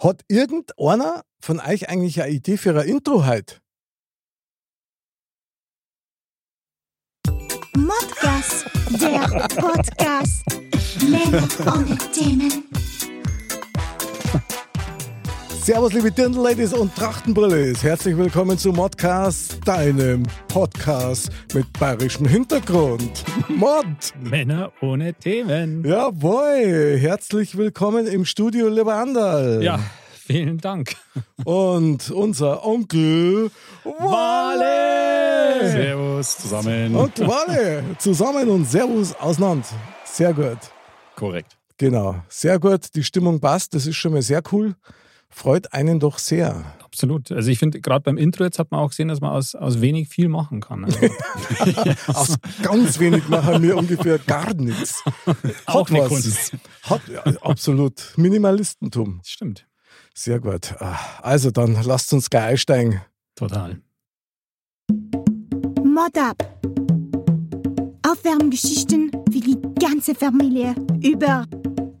Hat irgendeiner von euch eigentlich eine Idee für ein Intro heute? Modcast, der Podcast. Männer ohne Themen. Servus, liebe Dirndl-Ladies und Trachtenbrillis. Herzlich willkommen zu Modcast, deinem Podcast mit bayerischem Hintergrund. Mod! Männer ohne Themen. Jawohl! Herzlich willkommen im Studio, lieber Anderl. Ja, vielen Dank. Und unser Onkel Wale! Servus zusammen. Onkel Wale! Zusammen und Servus auseinander. Sehr gut. Korrekt. Genau, sehr gut. Die Stimmung passt, das ist schon mal sehr cool. Freut einen doch sehr. Absolut. Also ich finde, gerade beim Intro jetzt hat man auch gesehen, dass man aus, aus wenig viel machen kann. Also, Aus ganz wenig machen wir ungefähr gar nichts. Auch Hat eine was. Kunst. Hat, ja, absolut. Minimalistentum. das stimmt. Sehr gut. Ah, Also dann lasst uns gleich einsteigen. Total. Mod ab. Aufwärmgeschichten für die ganze Familie über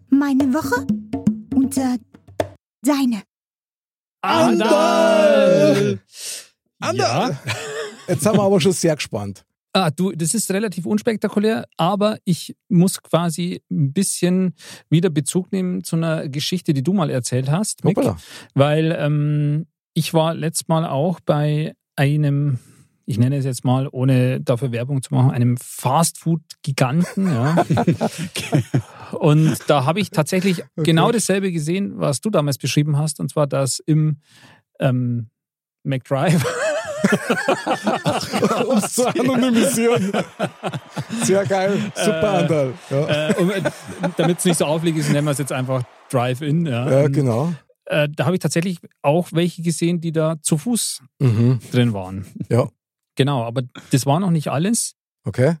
meine Woche und äh, deine. Andal! Ja. Andal! Jetzt sind wir aber schon sehr gespannt. Ah, du, das ist relativ unspektakulär, aber ich muss quasi ein bisschen wieder Bezug nehmen zu einer Geschichte, die du mal erzählt hast, Mick, Hoppala. weil ähm, ich war letztes Mal auch bei einem, ich nenne es jetzt mal, ohne dafür Werbung zu machen, einem Fastfood-Giganten. Ja. Und da habe ich tatsächlich genau dasselbe gesehen, was du damals beschrieben hast, und zwar, dass im ähm, McDrive Um es zu anonymisieren. Sehr geil. Super, Andal. Ja. äh, um, äh, damit es nicht so aufliegt ist, nennen wir es jetzt einfach Drive-In. Ja, ja, Und, genau. äh, da habe ich tatsächlich auch welche gesehen, die da zu Fuß Mhm. drin waren. Ja. Genau, aber das war noch nicht alles. Okay.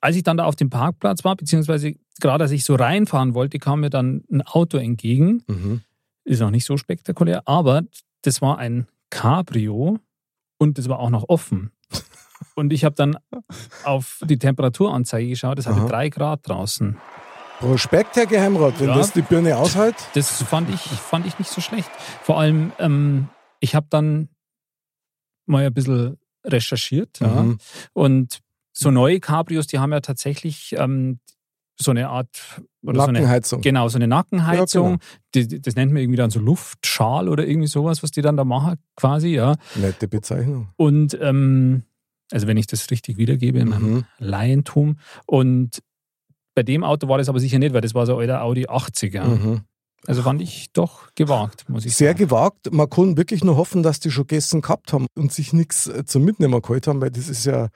Als ich dann da auf dem Parkplatz war, beziehungsweise gerade als ich so reinfahren wollte, kam mir dann ein Auto entgegen. Mhm. Ist noch nicht so spektakulär, aber das war ein Cabrio und das war auch noch offen. Und ich habe dann auf die Temperaturanzeige geschaut, es hatte Aha. drei Grad draußen. Prospekt, Herr Geheimrat, wenn Ja. das die Birne aushält. Das fand ich, fand ich nicht so schlecht. Vor allem, ähm, ich habe dann mal ein bisschen recherchiert. Ja. Mhm. Und so neue Cabrios, die haben ja tatsächlich ähm, so eine Art oder so eine, Nackenheizung. genau, so eine Nackenheizung. Ja, die, die- das nennt man irgendwie dann so Luftschal oder irgendwie sowas, was die dann da machen, quasi, ja. Nette Bezeichnung. Und ähm, also wenn ich das richtig wiedergebe in meinem Mhm. Laientum. Und bei dem Auto war das aber sicher nicht, weil das war so ein alter Audi 80er. Mhm. Also fand ich doch gewagt, muss ich Sehr sagen. gewagt. Man kann wirklich nur hoffen, dass die schon gegessen gehabt haben und sich nichts äh, zum Mitnehmen geholt haben, weil das ist ja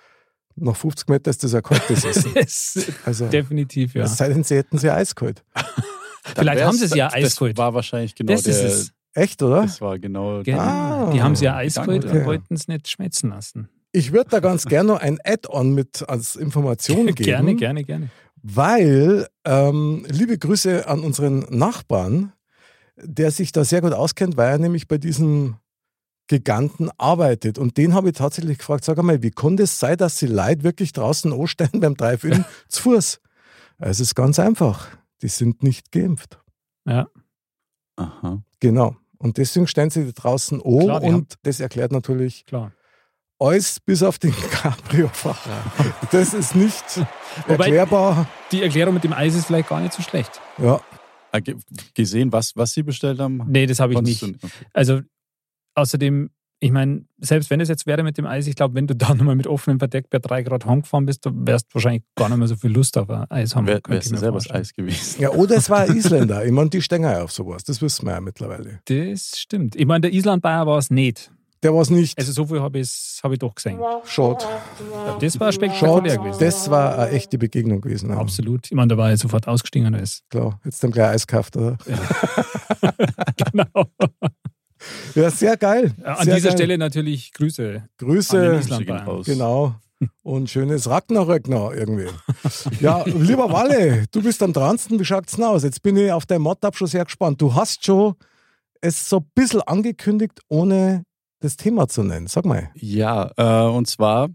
nach 50 Metern ist das ja kaltes Essen. Das- Also, Definitiv, ja. es sei denn, sie hätten sie eiskalt. Vielleicht haben sie es ja Das eiskalt. war wahrscheinlich genau Das ist der. es. Echt, oder? Das war genau. Genau. Ah, die haben sie ja eiskalt okay. und wollten es nicht schmelzen lassen. Ich würde da ganz gerne noch ein Add-on mit als Information geben. Gerne, gerne, gerne. Weil, ähm, liebe Grüße an unseren Nachbarn, der sich da sehr gut auskennt, weil er nämlich bei diesem Giganten arbeitet. Und den habe ich tatsächlich gefragt, sag einmal, wie kann das sein, dass sie Leute wirklich draußen anstehen beim Drive-In zu Fuß? Es ist ganz einfach. Die sind nicht geimpft. Ja. Aha. Genau. Und deswegen stehen sie da draußen an Klar, die und das erklärt natürlich Klar. alles bis auf den Cabrio-Fahrer. Das ist nicht Wobei- erklärbar. Die Erklärung mit dem Eis ist vielleicht gar nicht so schlecht. Ja, ge- Gesehen, was, was sie bestellt haben? Nee, das habe ich nicht. du Okay. Also außerdem, ich meine, selbst wenn es jetzt wäre mit dem Eis, ich glaube, wenn du da nochmal mit offenem Verdeck bei drei Grad heimgefahren bist, dann wärst du wahrscheinlich gar nicht mehr so viel Lust auf ein Eis haben. Wär, könnte wärst ich du mir selber das. Eis gewesen? Ja, oder es war ein Isländer. Ich meine, die stehen ja auf sowas. Das wissen wir ja mittlerweile. Das stimmt. Ich meine, der Island-Bayer war es nicht. der war es nicht. Also so viel habe ich, hab ich doch gesehen. Schade. Das war spektakulär Schade. gewesen. Das war eine echte Begegnung gewesen. Ja. Absolut. Ich meine, da war ich sofort ausgestiegen und alles. Klar, jetzt haben gleich Eis gekauft, oder? Genau. Ja, sehr geil. An sehr dieser geil. Stelle natürlich Grüße. An Grüße. den Bayern. raus. Genau. Und schönes Ragnarök noch irgendwie. Ja, lieber Walle, du bist am dransten. Wie schaut's denn aus? Jetzt bin ich auf dein Mod-Up schon sehr gespannt. Du hast schon es so ein bisschen angekündigt, ohne das Thema zu nennen. Sag mal. Ja, äh, und zwar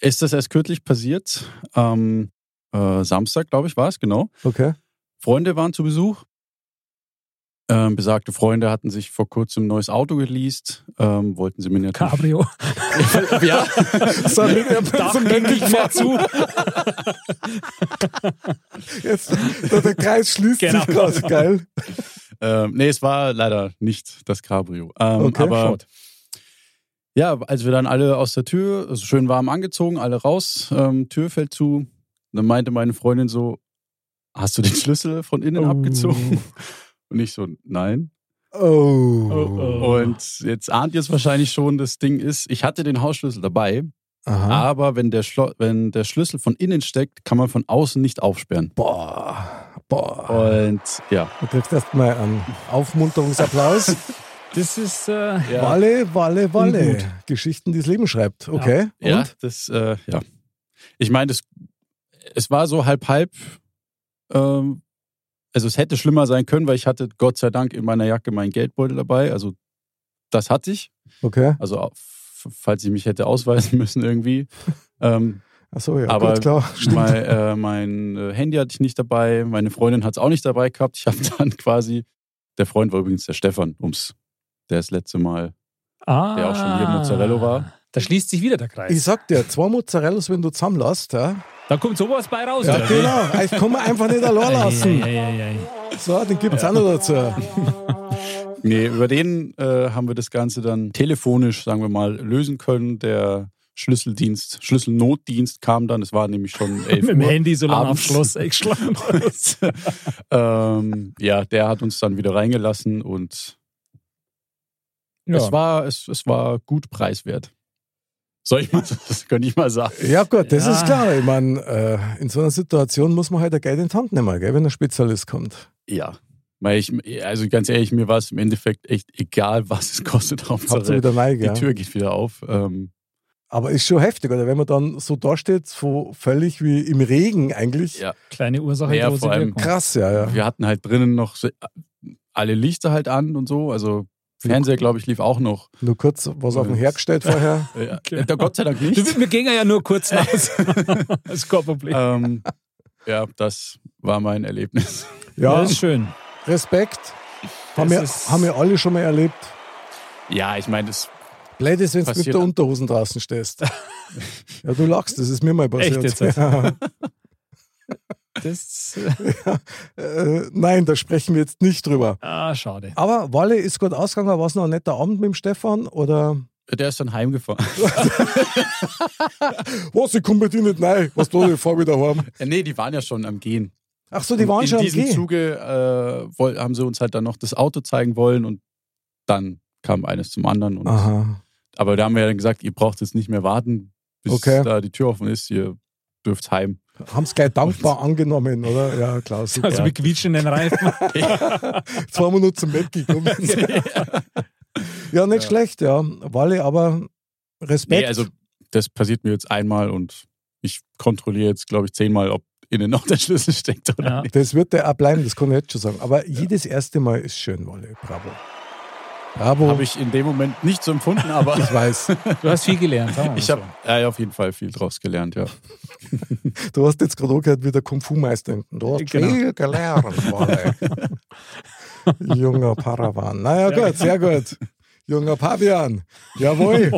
ist das erst kürzlich passiert. Am äh, Samstag, glaube ich, war es, genau. Okay. Freunde waren zu Besuch. Ähm, besagte Freunde hatten sich vor kurzem ein neues Auto geleast. Ähm, wollten sie mir natürlich. Cabrio. ja. So, mit Da so ging nicht mehr zu. Jetzt, der, der Kreis schließt Genau. sich gerade. Geil. ähm, nee, es war leider nicht das Cabrio. Ähm, Okay, aber schade. ja, als wir dann alle aus der Tür, also schön warm angezogen, alle raus, ähm, Tür fällt zu. Dann meinte meine Freundin so: Hast du den Schlüssel von innen Oh. abgezogen? Und ich so: Nein. Oh. Oh, oh. Und jetzt ahnt ihr es wahrscheinlich schon, das Ding ist, ich hatte den Hausschlüssel dabei, Aha. aber wenn der, Schlo wenn der Schlüssel von innen steckt, kann man von außen nicht aufsperren. Boah. Boah. Und ja, Du kriegst erstmal einen Aufmunterungsapplaus. Das ist. Äh, Ja. Walle, Walle, Walle. Ungut. Geschichten, die das Leben schreibt. Okay. ja, Und? das, äh, ja. Ich meine, es war so halb halb. Ähm, also es hätte schlimmer sein können, weil ich hatte Gott sei Dank in meiner Jacke meinen Geldbeutel dabei. Also das hatte ich. Okay. Also falls ich mich hätte ausweisen müssen irgendwie. ähm, Achso, ja, Aber gut, klar. Mein, äh, mein äh, Handy hatte ich nicht dabei, meine Freundin hat es auch nicht dabei gehabt. Ich habe dann quasi, der Freund war übrigens der Stefan, ums, der das letzte Mal, ah, der auch schon hier im Mozzarella war. Da schließt sich wieder der Kreis. Ich sag dir, zwei Mozzarellas, wenn du zusammenlässt, ja. Da kommt sowas bei raus. Ja, oder genau. Ich kann mir einfach nicht allein lassen. Ei, ei, ei, ei. So, den gibt's auch noch dazu. Nee, über den äh, haben wir das Ganze dann telefonisch, sagen wir mal, lösen können. Der Schlüsseldienst, Schlüsselnotdienst kam dann, es war nämlich schon 11 Mit dem Uhr. Handy so lange auf abends. Schloss eingeschlagen. Und, ähm, ja, der hat uns dann wieder reingelassen und es, war, es, es war gut preiswert. Soll ich mal, das könnte ich mal sagen. Ja, gut, das Ja. ist klar. Ich meine, äh, in so einer Situation muss man halt ein Geld in die Hand nehmen, gell, wenn ein Spezialist kommt. Ja. Weil ich, also ganz ehrlich, mir war es im Endeffekt echt egal, was es kostet. Habt ihr Hauptsache, wieder neu, die? Tür geht wieder auf. Ähm, Aber ist schon heftig, oder? Wenn man dann so dasteht, so völlig wie im Regen eigentlich. Ja. Kleine Ursache, Ja, vor allem-. Krass, ja, ja. Wir hatten halt drinnen noch so- alle Lichter halt an und so. Also Fernseher, glaube ich, lief auch noch. Nur kurz was auf den Herd gestellt vorher. Ja, Okay. da Gott sei Dank nicht. Du, wir gingen ja nur kurz raus. das ist kein Problem. ähm, ja, das war mein Erlebnis. Ja, Das ist schön. Respekt. Haben wir, haben wir alle schon mal erlebt. Ja, ich meine, das Blöd ist, wenn du mit der Unterhosen draußen stehst. Ja, du lachst, das ist mir mal passiert. Echt jetzt? Ja. Das, Äh, nein, da sprechen wir jetzt nicht drüber. ah, schade. Aber Walle ist gut ausgegangen. War es noch ein netter Abend mit dem Stefan? Oder der ist dann heimgefahren. was, ich komme bei dir nicht rein. Was du, ich fahr wieder heim. ja, nee, die waren ja schon am Gehen. Ach so, die waren in schon am diesem Gehen. Zuge äh, haben sie uns halt dann noch das Auto zeigen wollen und dann kam eines zum anderen. Und, Aha. aber da haben wir ja dann gesagt, ihr braucht jetzt nicht mehr warten, bis Okay. da die Tür offen ist. Ihr dürft heim. Haben es gleich dankbar angenommen, oder? Ja, klar. Super. Also mit quietschenden Reifen. Zwei Minuten zum Bett gekommen. ja, nicht schlecht, ja. Walle, aber Respekt. Nee, also das passiert mir jetzt einmal und ich kontrolliere jetzt, glaube ich, zehnmal, ob innen noch der Schlüssel steckt oder Ja. nicht. Das wird der auch bleiben, das kann ich jetzt schon sagen. Aber jedes erste Mal ist schön, Walle. Bravo. Bravo. Habe ich in dem Moment nicht so empfunden, aber ich weiß. Du hast viel gelernt. ich so. habe ja, auf jeden Fall viel draus gelernt, ja. Du hast jetzt gerade auch gehört, wie der Kung-Fu-Meister. Du hast Genau. viel gelernt. Junger Paravan. Naja, gut, sehr gut. Junger Pavian. Jawohl.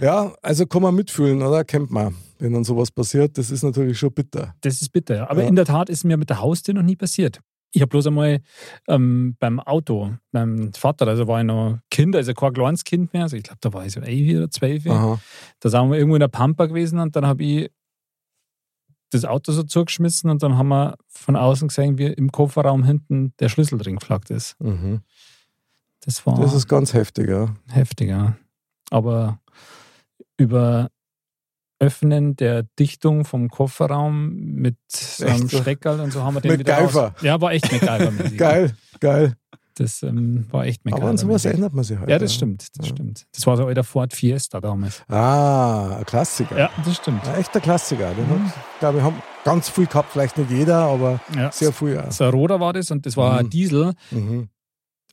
Ja, also kann man mitfühlen, oder? Kennt man, wenn dann sowas passiert. Das ist natürlich schon bitter. Das ist bitter, ja. Aber Ja. in der Tat ist mir mit der Haustür noch nie passiert. Ich habe bloß einmal ähm, beim Auto, beim Vater, also war ich noch Kind, also kein kleines Kind mehr, also ich glaube, da war ich so elf oder zwölf. Da sind wir irgendwo in der Pampa gewesen und dann habe ich das Auto so zugeschmissen und dann haben wir von außen gesehen, wie im Kofferraum hinten der Schlüssel drin geflaggt ist. Mhm. Das war Das ist ganz heftig, ja. heftiger. Aber über Öffnen der Dichtung vom Kofferraum mit so einem Echt? Steckerl und so haben wir den wieder MacGyver. raus. Ja, war echt MacGyver-mäßig. Geil, geil. Das ähm, war echt MacGyver. Aber an sowas erinnert man sich halt. Ja, das stimmt, das Ja. stimmt. Das war so euer Ford Fiesta damals. Ah, ein Klassiker. Ja, das stimmt. Ein echter Klassiker. Den Mhm. glaube ich, haben ganz viel gehabt, vielleicht nicht jeder, aber Ja. sehr viel. Ja. So ein Roder war das und das war ein Mhm. Diesel. Mhm.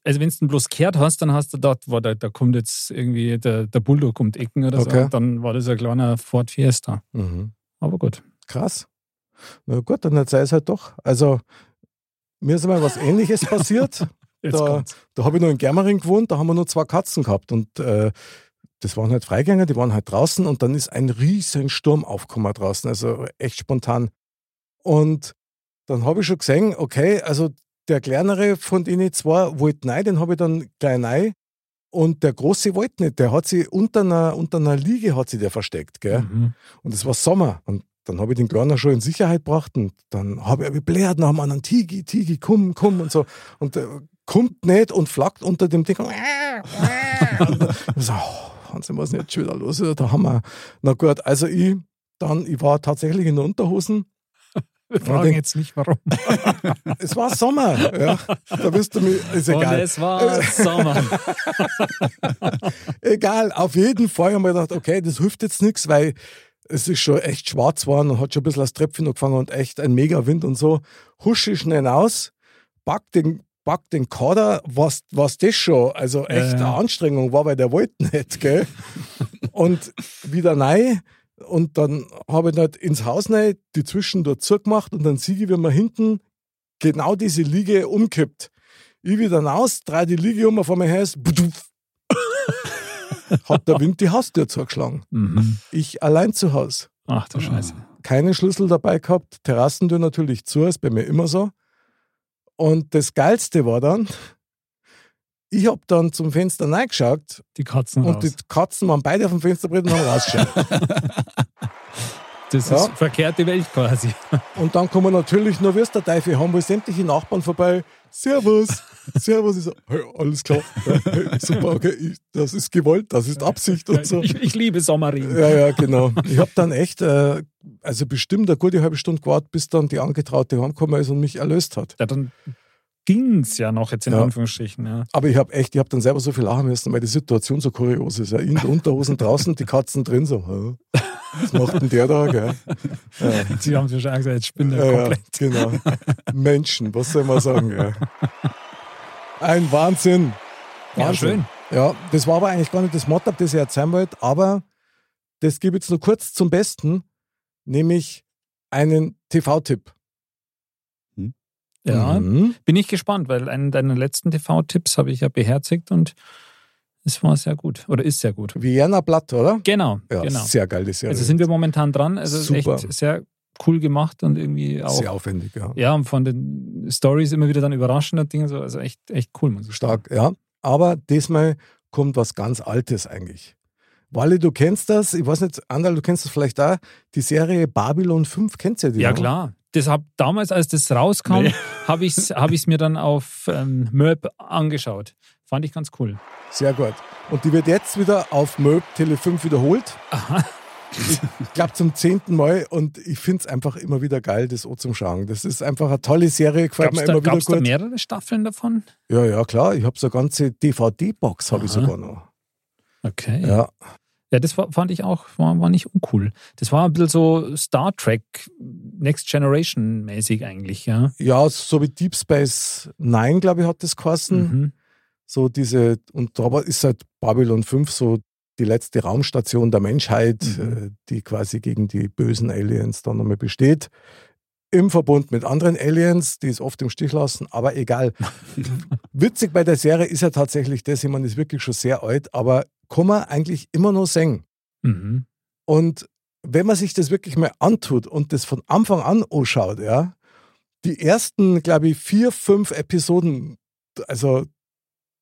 Also wenn du bloß kehrt hast, dann hast du gedacht, boah, da, da kommt jetzt irgendwie der, der Bulldog um die Ecken oder so. Okay. Und dann war das ein kleiner Ford Fiesta. Mhm. Aber gut. Krass. Na gut, dann sei es halt doch. Also, mir ist einmal was Ähnliches passiert. Da-. Da habe ich noch in Germering gewohnt, da haben wir nur zwei Katzen gehabt und äh, das waren halt Freigänger, die waren halt draußen und dann ist ein riesen Sturm aufgekommen draußen, also echt spontan. Und dann habe ich schon gesehen, okay, also der kleinere von denen zwei wollte nein, den habe ich dann gleich nein und der große wollte nicht, der hat sich unter einer, unter einer Liege hat sich der versteckt, gell? Mhm. Und es war Sommer. Und dann habe ich den Kleinen schon in Sicherheit gebracht und dann habe ich gebläht nach anderen Tigi, Tigi, komm, komm und so. Und der kommt nicht und flackt unter dem Ding. Und so, oh, Wahnsinn, was ist denn jetzt schon wieder los? Da haben wir. Na gut, also ich, dann, ich war tatsächlich in den Unterhosen. Wir fragen denk- jetzt nicht, warum. Es war Sommer. Ja. Da wirst du mir, ist Und egal. es war Sommer. Egal, auf jeden Fall haben wir gedacht, okay, das hilft jetzt nichts, weil es ist schon echt schwarz geworden und hat schon ein bisschen das Tröpfchen angefangen und echt ein Mega-Wind und so. Husche ich schnell raus, pack den, pack den Kader, was, was das schon, also echt ja. eine Anstrengung war, weil der wollte nicht, gell? und wieder rein und dann habe ich nicht ins Haus rein, die Zwischen dort zugemacht und dann sehe ich, wie man hinten genau diese Liege umkippt. Ich wieder raus, drehe die Liege um, auf einmal heißt, hat der Wind die Haustür zugeschlagen. Mhm. Ich allein zu Hause. Ach du Scheiße. Keine Schlüssel dabei gehabt, Terrassentür natürlich zu, ist bei mir immer so. Und das Geilste war dann, ich habe dann zum Fenster reingeschaut Die Katzen und raus. die Katzen waren beide auf dem Fensterbrett und haben rausgeschaut. das Ja. ist verkehrte Welt quasi. und dann kommen natürlich nur, wie es der Teufel, haben wohl sämtliche Nachbarn vorbei. Servus, Servus. Ich so, hey, alles klar, hey, super, okay, ich, das ist gewollt, das ist Absicht und so. Ich, ich liebe Sommerregen. Ja, ja, genau. Ich habe dann echt, äh, also bestimmt eine gute halbe Stunde gewartet, bis dann die Angetraute heimgekommen ist und mich erlöst hat. Ja, dann ging's ja noch jetzt in Ja. Anführungsstrichen. Ja. Aber ich habe echt, ich habe dann selber so viel lachen müssen, weil die Situation so kurios ist. Ja, in der Unterhosen draußen, die Katzen drin so. Was macht denn der da? Gell? Ja, Sie haben ja schon gesagt, jetzt spinnt er ja, ja, komplett. genau. Menschen, was soll man sagen? Ja. Ein Wahnsinn. Ja, Wahnsinn. schön. Ja, das war aber eigentlich gar nicht das Motto, das ich erzählen wollte, aber das gebe ich jetzt nur kurz zum Besten, nämlich einen TV-Tipp. Ja, Mhm. bin ich gespannt, weil einen deiner letzten TV-Tipps habe ich ja beherzigt und es war sehr gut. Oder ist sehr gut. Vienna Blatt, oder? Genau, Ja, genau. sehr geil, die Serie. Also sind wir momentan dran. Also Super. echt sehr cool gemacht und irgendwie auch. sehr aufwendig, ja. Ja, und von den Stories immer wieder dann überraschende Dinge. So. Also echt, echt cool, muss ich sagen. Stark, ja. Aber diesmal kommt was ganz Altes eigentlich. Wally, du kennst das, ich weiß nicht, Andal, du kennst das vielleicht auch, die Serie Babylon 5, kennst du die? Ja, noch? klar. Das hab, damals, als das rauskam, Nee. habe ich es hab ich's mir dann auf ähm, Möb angeschaut. Fand ich ganz cool. Sehr gut. Und die wird jetzt wieder auf Möb Tele 5 wiederholt. Aha. Ich glaube zum zehnten Mal und ich finde es einfach immer wieder geil, das auch zum Schauen. Das ist einfach eine tolle Serie, gefällt Gab es mir da, immer wieder gab's da gut. mehrere Staffeln davon? Ja, ja, klar. Ich habe so eine ganze DVD-Box, habe ich sogar noch. Okay. Ja. Ja, das war, fand ich auch, war, war nicht uncool. Das war ein bisschen so Star Trek Next Generation mäßig eigentlich, ja. ja, so wie Deep Space Nine, glaube ich, hat das geheißen. Mhm. So diese, und da ist halt Babylon 5 so die letzte Raumstation der Menschheit, Mhm. äh, die quasi gegen die bösen Aliens dann nochmal besteht. Im Verbund mit anderen Aliens, die es oft im Stich lassen, aber egal. Witzig bei der Serie ist ja tatsächlich das, ich meine, ist wirklich schon sehr alt, aber kann man eigentlich immer noch singen. Mhm. Und wenn man sich das wirklich mal antut und das von Anfang an anschaut, ja, die ersten, glaube ich, vier, fünf Episoden, also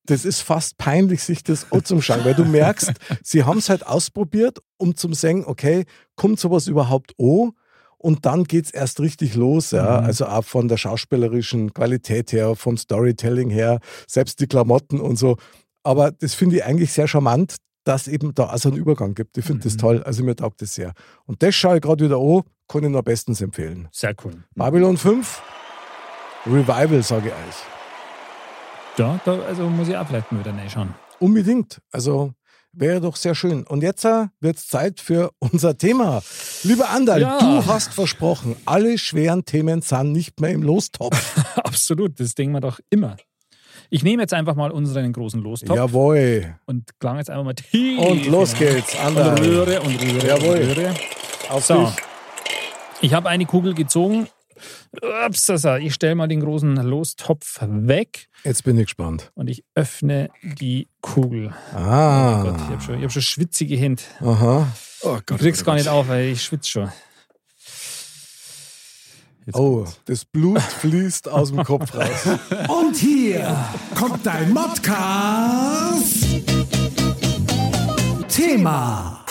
das ist fast peinlich, sich das anzuschauen, weil du merkst, sie haben es halt ausprobiert, um zum sagen, okay, kommt sowas überhaupt an? Und dann geht es erst richtig los. Ja? Mhm. Also auch von der schauspielerischen Qualität her, vom Storytelling her, selbst die Klamotten und so. Aber das finde ich eigentlich sehr charmant, dass eben da also einen Übergang gibt. Ich finde das Mhm. toll. Also mir taugt das sehr. Und das schaue ich gerade wieder an, kann ich nur bestens empfehlen. Sehr cool. Babylon 5, Revival, sage ich euch. Ja, da, also muss ich auch vielleicht mal wieder reinschauen. Unbedingt. Also wäre doch sehr schön. Und jetzt wird es Zeit für unser Thema. Lieber Andal, Ja. du hast versprochen, alle schweren Themen sind nicht mehr im Lostopf. Absolut, das denken wir doch immer. Ich nehme jetzt einfach mal unseren großen Lostopf Jawohl. und klang jetzt einfach mal tief. Und los geht's, Und Andal. rühre und rühre Jawohl. und rühre. Auf So. dich. Ich habe eine Kugel gezogen. Ups, also ich stelle mal den großen Lostopf weg Jetzt bin ich gespannt. und ich öffne die Kugel. Oh Ah. Gott, ich habe schon, ich hab schon schwitzige Hände. Aha. Oh Du kriegst gar nicht auf, weil ich schwitze schon. Jetzt Oh, kommt's. das Blut fließt aus dem Kopf raus. Und hier kommt dein Modcast. Thema.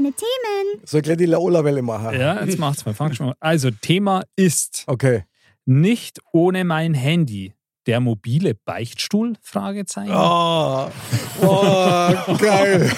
Ohne Themen. Soll ich gleich die Laola-Welle machen? Ja, jetzt macht's mal. Fang schon mal. Also, Thema ist Okay. nicht ohne mein Handy. Der mobile Beichtstuhl? Fragezeichen. Oh, oh geil.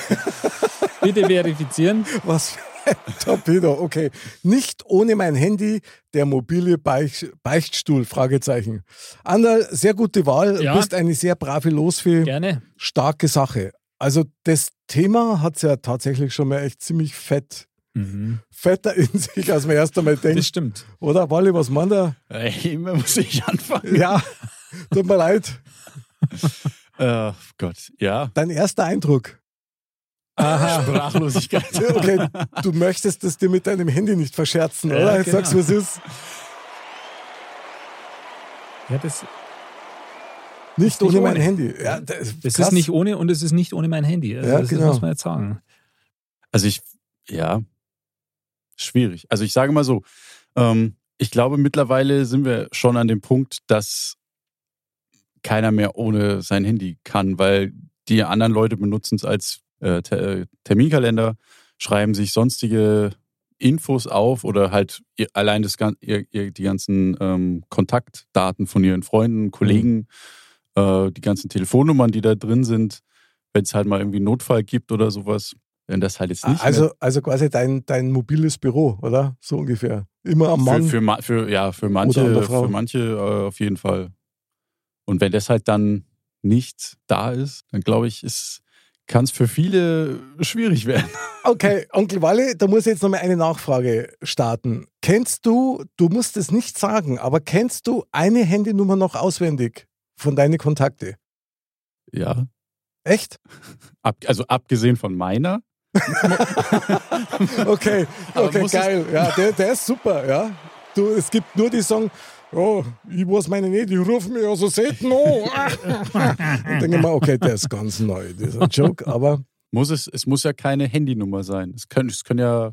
Bitte verifizieren. Was für ein Torpedo. Okay. Nicht ohne mein Handy, der mobile Beich Beichtstuhl, Fragezeichen. Anderl, sehr gute Wahl. Ja. Du bist eine sehr brave Losfee. Gerne. Starke Sache. Also das Thema hat ja tatsächlich schon mal echt ziemlich fett, Mhm. fetter in sich, als man erst einmal Das denkt. stimmt. Oder, Wally, was meint er? Ey, immer muss ich anfangen. Ja, tut mir leid. Äh, Gott, ja. Dein erster Eindruck. Sprachlosigkeit. Okay, du möchtest es dir mit deinem Handy nicht verscherzen, Ja, oder? Jetzt genau. sagst du, was ist. Ja, das, Nicht nicht ohne mein ohne. Handy. Ja, das das krass. ist nicht ohne und es ist nicht ohne mein Handy. Also Ja, das genau. muss man jetzt sagen. Also ich, ja, schwierig. Also ich sage mal so, ähm, ich glaube mittlerweile sind wir schon an dem Punkt, dass keiner mehr ohne sein Handy kann, weil die anderen Leute benutzen es als äh, Te- äh, Terminkalender, schreiben sich sonstige Infos auf oder halt ihr, allein das, ihr, ihr, die ganzen ähm, Kontaktdaten von ihren Freunden, Kollegen, äh, die ganzen Telefonnummern, die da drin sind, wenn es halt mal irgendwie einen Notfall gibt oder sowas. Wenn das halt jetzt nicht Also, also quasi dein, dein mobiles Büro, oder? So ungefähr. Immer am mehr Mann. für, für, für, ja, für manche, für manche äh, auf jeden Fall. Und wenn das halt dann nicht da ist, dann glaube ich, kann es für viele schwierig werden. Okay, Onkel Walle, da muss ich jetzt nochmal eine Nachfrage starten. Kennst du, du musst es nicht sagen, aber kennst du eine Handynummer noch auswendig von deinen Kontakte? Ja. Echt? Ab, also abgesehen von meiner. Okay, okay, geil. Ja, der, der ist super, ja. Du, es gibt nur die Song, oh, ich weiß meine nicht, die rufen mich ja so selten an. Und denke mir, okay, der ist ganz neu, dieser Joke, aber Muss es, es muss ja keine Handynummer sein. Es können, es können ja,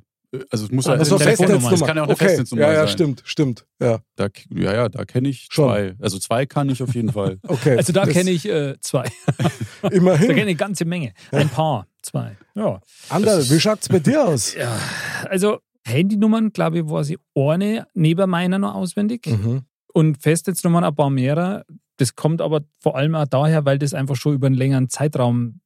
also es muss ja, also eine es Festnetznummer. kann ja auch eine okay. Festnetznummer Ja, ja, sein. stimmt, stimmt. Ja, Da, ja, ja, da kenne ich Schon. zwei. Also zwei kann ich auf jeden Fall. okay. Also da kenne ich äh, zwei. Da Immerhin. kenne ich eine ganze Menge. Ein paar, zwei. Ja. Anderl, wie schaut's bei dir aus? ja. Also Handynummern, glaube ich, war sie eine neben meiner noch auswendig. Mhm. Und Festnetznummern ein paar mehrere. Das kommt aber vor allem auch daher, weil das einfach schon über einen längeren Zeitraum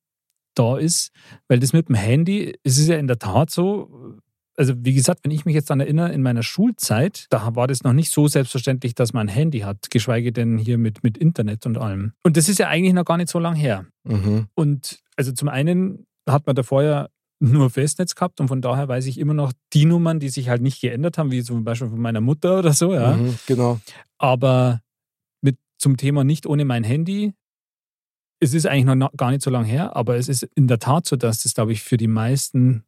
da ist. Weil das mit dem Handy, es ist ja in der Tat so, also wie gesagt, wenn ich mich jetzt daran erinnere, in meiner Schulzeit, da war das noch nicht so selbstverständlich, dass man ein Handy hat, geschweige denn hier mit, mit Internet und allem. Und das ist ja eigentlich noch gar nicht so lang her. Mhm. Und also zum einen hat man da vorher nur Festnetz gehabt und von daher weiß ich immer noch die Nummern, die sich halt nicht geändert haben, wie zum Beispiel von meiner Mutter oder so, ja. Mhm. Genau. Aber mit zum Thema nicht ohne mein Handy, es ist eigentlich noch gar nicht so lange her, aber es ist in der Tat so, dass das, glaube ich, für die meisten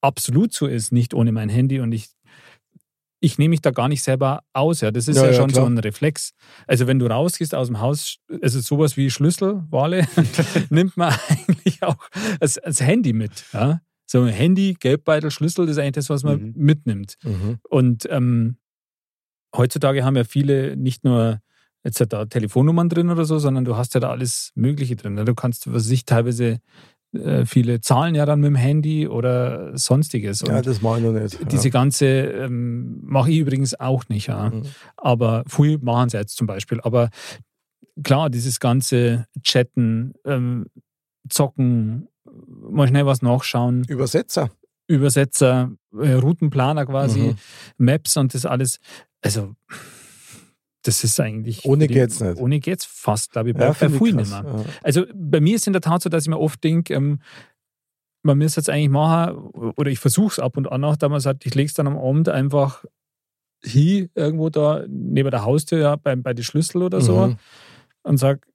absolut so ist, nicht ohne mein Handy. Und ich, ich nehme mich da gar nicht selber aus. Ja. Das ist Ja, ja, ja, schon klar. so ein Reflex. Also wenn du rausgehst aus dem Haus, es ist sowas wie Schlüssel, Wale, nimmt man eigentlich auch als, als Handy mit. Ja. So ein Handy, Geldbeutel, Schlüssel, das ist eigentlich das, was man Mhm. mitnimmt. Mhm. Und ähm, heutzutage haben ja viele nicht nur jetzt da Telefonnummern drin oder so, sondern du hast ja da alles Mögliche drin. Du kannst, was ich, teilweise viele zahlen ja dann mit dem Handy oder sonstiges. Ja, Und das mache ich noch nicht. diese ja. ganze ähm, mache ich übrigens auch nicht, ja. Mhm. Aber viel machen sie jetzt zum Beispiel. Aber klar, dieses ganze Chatten, ähm, Zocken, mal schnell was nachschauen, Übersetzer. Übersetzer, äh, Routenplaner quasi, Mhm. Maps und das alles. Also, das ist eigentlich. Ohne die- geht's nicht. Ohne geht's fast, glaube ich, bei, Ja, bei vielen nicht mehr. ja. Also, bei mir ist in der Tat so, dass ich mir oft denke, ähm, man müsste jetzt eigentlich machen, oder ich versuche es ab und an auch, da man sagt, ich lege es dann am Abend einfach hier irgendwo da neben der Haustür, ja, bei, bei den Schlüssel oder so Mhm. und sag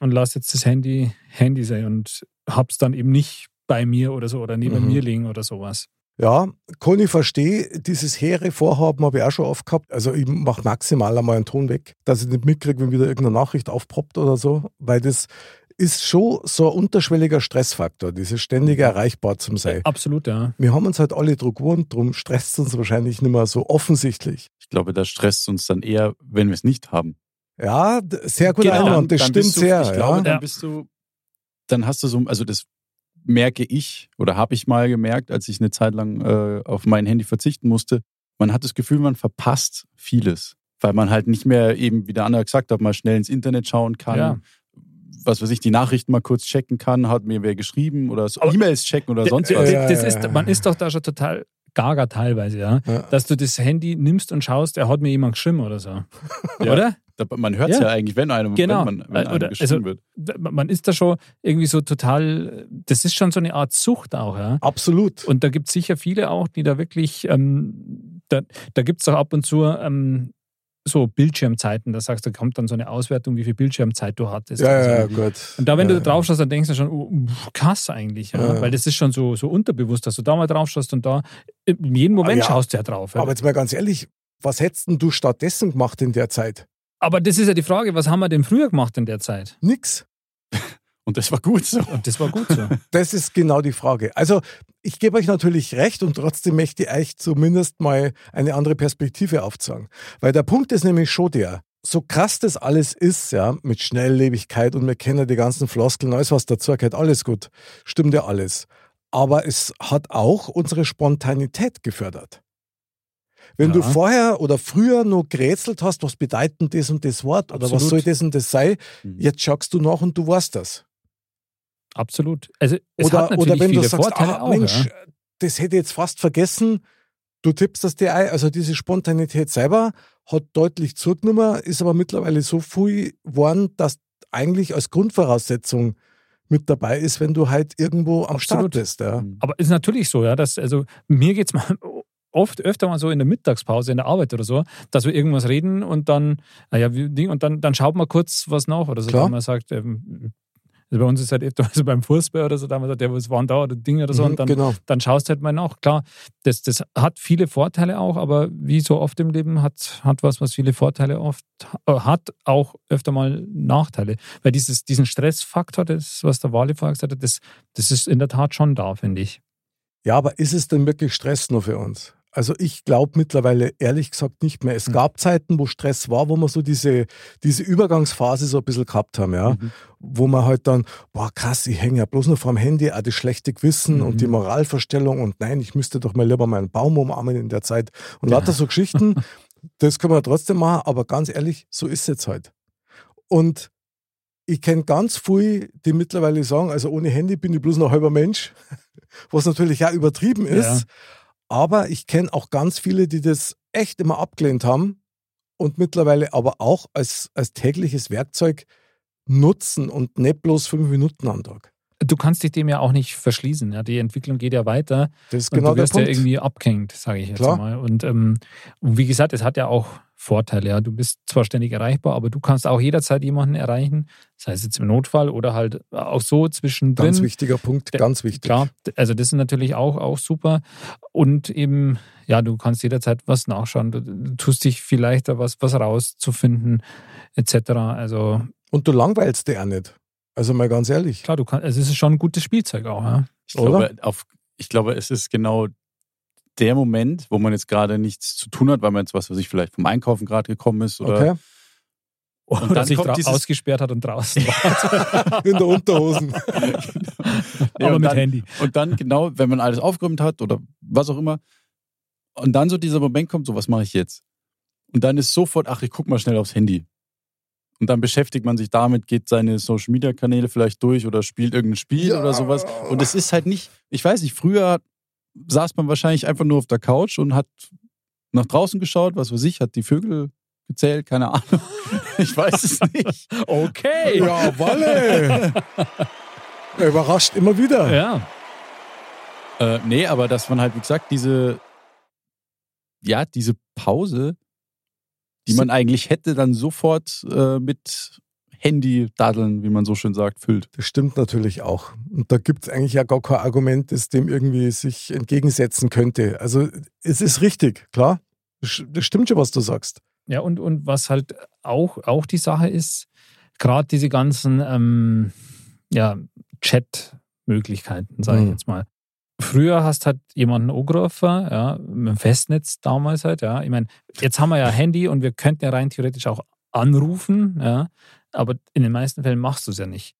und lass jetzt das Handy Handy sein und hab's dann eben nicht bei mir oder so oder neben Mhm. mir liegen oder sowas. Ja, kann ich verstehen. Dieses hehre Vorhaben habe ich auch schon oft gehabt. Also ich mache maximal einmal einen Ton weg, dass ich nicht mitkriege, wenn wieder irgendeine Nachricht aufpoppt oder so, weil das ist schon so ein unterschwelliger Stressfaktor, dieses ständige erreichbar zum sein. Absolut, ja. Wir haben uns halt alle Druck gewohnt, darum stresst es uns wahrscheinlich nicht mehr so offensichtlich. Ich glaube, das stresst uns dann eher, wenn wir es nicht haben. Ja, sehr guter Genau, Einwand, das Dann stimmt du, sehr. Ich glaube, ja. dann bist du, dann hast du so, also das merke ich oder habe ich mal gemerkt, als ich eine Zeit lang äh, auf mein Handy verzichten musste. Man hat das Gefühl, man verpasst vieles, weil man halt nicht mehr eben, wie der andere gesagt hat, mal schnell ins Internet schauen kann. Ja. Was weiß ich, die Nachrichten mal kurz checken kann, hat mir wer geschrieben oder E-Mails checken oder sonst was. das ist, man ist doch da schon total gaga teilweise, ja. Ja. Dass du das Handy nimmst und schaust, er hat mir jemand geschrieben oder so. Ja. Oder? Da- Man hört es ja. Ja. eigentlich, wenn einem, Genau. wenn, man, wenn Äh, einem oder- also- wird. Man ist da schon irgendwie so total, das ist schon so eine Art Sucht auch, ja. Absolut. Und da gibt es sicher viele auch, die da wirklich, ähm, da, da gibt es auch ab und zu ähm, so Bildschirmzeiten, da sagst du, da kommt dann so eine Auswertung, wie viel Bildschirmzeit du hattest. Ja, und so. ja, gut. Und da, wenn ja, du drauf schaust, dann denkst du schon, oh, krass eigentlich, ja? Ja. weil das ist schon so, so unterbewusst, dass du da mal drauf schaust und da, in jedem Moment schaust du ja drauf. Aber jetzt mal ganz ehrlich, was hättest denn du stattdessen gemacht in der Zeit? Aber das ist ja die Frage, was haben wir denn früher gemacht in der Zeit? Nix. Und das war gut so. Und das war gut so. Das ist genau die Frage. Also, ich gebe euch natürlich recht und trotzdem möchte ich euch zumindest mal eine andere Perspektive aufzeigen. Weil der Punkt ist nämlich schon der, so krass das alles ist, ja, mit Schnelllebigkeit und wir kennen die ganzen Floskeln, alles was dazu gehört, alles gut. Stimmt ja alles. Aber es hat auch unsere Spontanität gefördert. Wenn Ja. du vorher oder früher nur gerätselt hast, was bedeutet denn das und das Wort oder was Absolut. soll das und das sein, Mhm. jetzt schaust du nach und du weißt das. Absolut. Also es Oder, hat natürlich oder wenn viele du sagst, Vorteile ah, auch. Mensch, ja. das hätte ich jetzt fast vergessen, du tippst das dir ein. Also diese Spontanität selber hat deutlich zugenommen, ist aber mittlerweile so viel geworden, dass eigentlich als Grundvoraussetzung mit dabei ist, wenn du halt irgendwo am Start Absolut. bist. Ja. Mhm. Aber ist natürlich so, ja, dass, also mir geht es mal oft öfter mal so in der Mittagspause in der Arbeit oder so, dass wir irgendwas reden und dann, naja, Ding, und dann, dann schaut man kurz was nach oder so, Klar. wenn man sagt, ähm, also bei uns ist halt öfter so beim Fußball oder so, da haben wir gesagt, ja, was waren da oder Dinge oder so Mhm, und dann, genau. dann schaust du halt mal nach. Klar, das, das hat viele Vorteile auch, aber wie so oft im Leben hat, hat was, was viele Vorteile oft äh, hat, auch öfter mal Nachteile. Weil dieses, diesen Stressfaktor, das, was der Wale vorher gesagt hat, das, das ist in der Tat schon da, finde ich. Ja, aber ist es denn wirklich Stress nur für uns? Also ich glaube mittlerweile ehrlich gesagt nicht mehr. Es Hm. gab Zeiten, wo Stress war, wo wir so diese, diese Übergangsphase so ein bisschen gehabt haben, ja. Mhm. Wo man halt dann, boah krass, ich hänge ja bloß noch vorm Handy, auch das schlechte Gewissen Mhm. und die Moralverstellung und nein, ich müsste doch mal lieber meinen Baum umarmen in der Zeit. Und lauter so Geschichten, das können wir trotzdem machen, aber ganz ehrlich, so ist es jetzt halt. Und ich kenne ganz viele, die mittlerweile sagen, also ohne Handy bin ich bloß noch halber Mensch, was natürlich auch übertrieben ist. Ja. Aber ich kenne auch ganz viele, die das echt immer abgelehnt haben und mittlerweile aber auch als, als tägliches Werkzeug nutzen und nicht bloß fünf Minuten am Tag. Du kannst dich dem ja auch nicht verschließen. Ja? Die Entwicklung geht ja weiter. Das ist Und genau du der wirst ja Punkt. irgendwie abgehängt, sage ich jetzt Klar. mal. Und, ähm, und wie gesagt, es hat ja auch Vorteile. Ja. Du bist zwar ständig erreichbar, aber du kannst auch jederzeit jemanden erreichen, sei es jetzt im Notfall oder halt auch so zwischendrin. Ganz wichtiger Punkt, Der- ganz wichtig. Klar, also das ist natürlich auch, auch super. Und eben, ja, du kannst jederzeit was nachschauen. Du, tust dich vielleicht da was, was rauszufinden, etc. Also Und du langweilst dich auch nicht. Also mal ganz ehrlich. klar, du kannst, also es ist schon ein gutes Spielzeug auch. Ja. Ich Oder? glaube, auf, ich glaube, es ist genau der Moment, wo man jetzt gerade nichts zu tun hat, weil man jetzt was, was ich vielleicht vom Einkaufen gerade gekommen ist oder Okay. Oder dann sich dieses- ausgesperrt hat und draußen war. In der Unterhosen. Ja, aber und mit dann, Handy. Und dann genau, wenn man alles aufgeräumt hat oder was auch immer, und dann so dieser Moment kommt, so was mache ich jetzt? Und dann ist sofort, ach, ich guck mal schnell aufs Handy. Und dann beschäftigt man sich damit, geht seine Social Media Kanäle vielleicht durch oder spielt irgendein Spiel Ja. oder sowas. Und es ist halt nicht, ich weiß nicht, früher saß man wahrscheinlich einfach nur auf der Couch und hat nach draußen geschaut, was weiß ich, hat die Vögel gezählt, keine Ahnung. Ich weiß es nicht. Okay. Ja, Walle. Er überrascht immer wieder. Ja. Äh, nee, aber dass man halt, wie gesagt, diese, ja, diese Pause, die man eigentlich hätte, dann sofort äh, mit Handy-Daddeln, wie man so schön sagt, füllt. Das stimmt natürlich auch. Und da gibt es eigentlich ja gar kein Argument, das dem irgendwie sich entgegensetzen könnte. Also es ist richtig, klar. Das stimmt schon, was du sagst. Ja, und, und was halt auch, auch die Sache ist, gerade diese ganzen ähm, ja, Chat-Möglichkeiten, sage ich Mhm. jetzt mal. Früher hast halt jemanden angerufen, ja, mit dem Festnetz damals halt, ja. Ich meine, jetzt haben wir ja Handy und wir könnten ja rein theoretisch auch anrufen, ja, aber in den meisten Fällen machst du es ja nicht.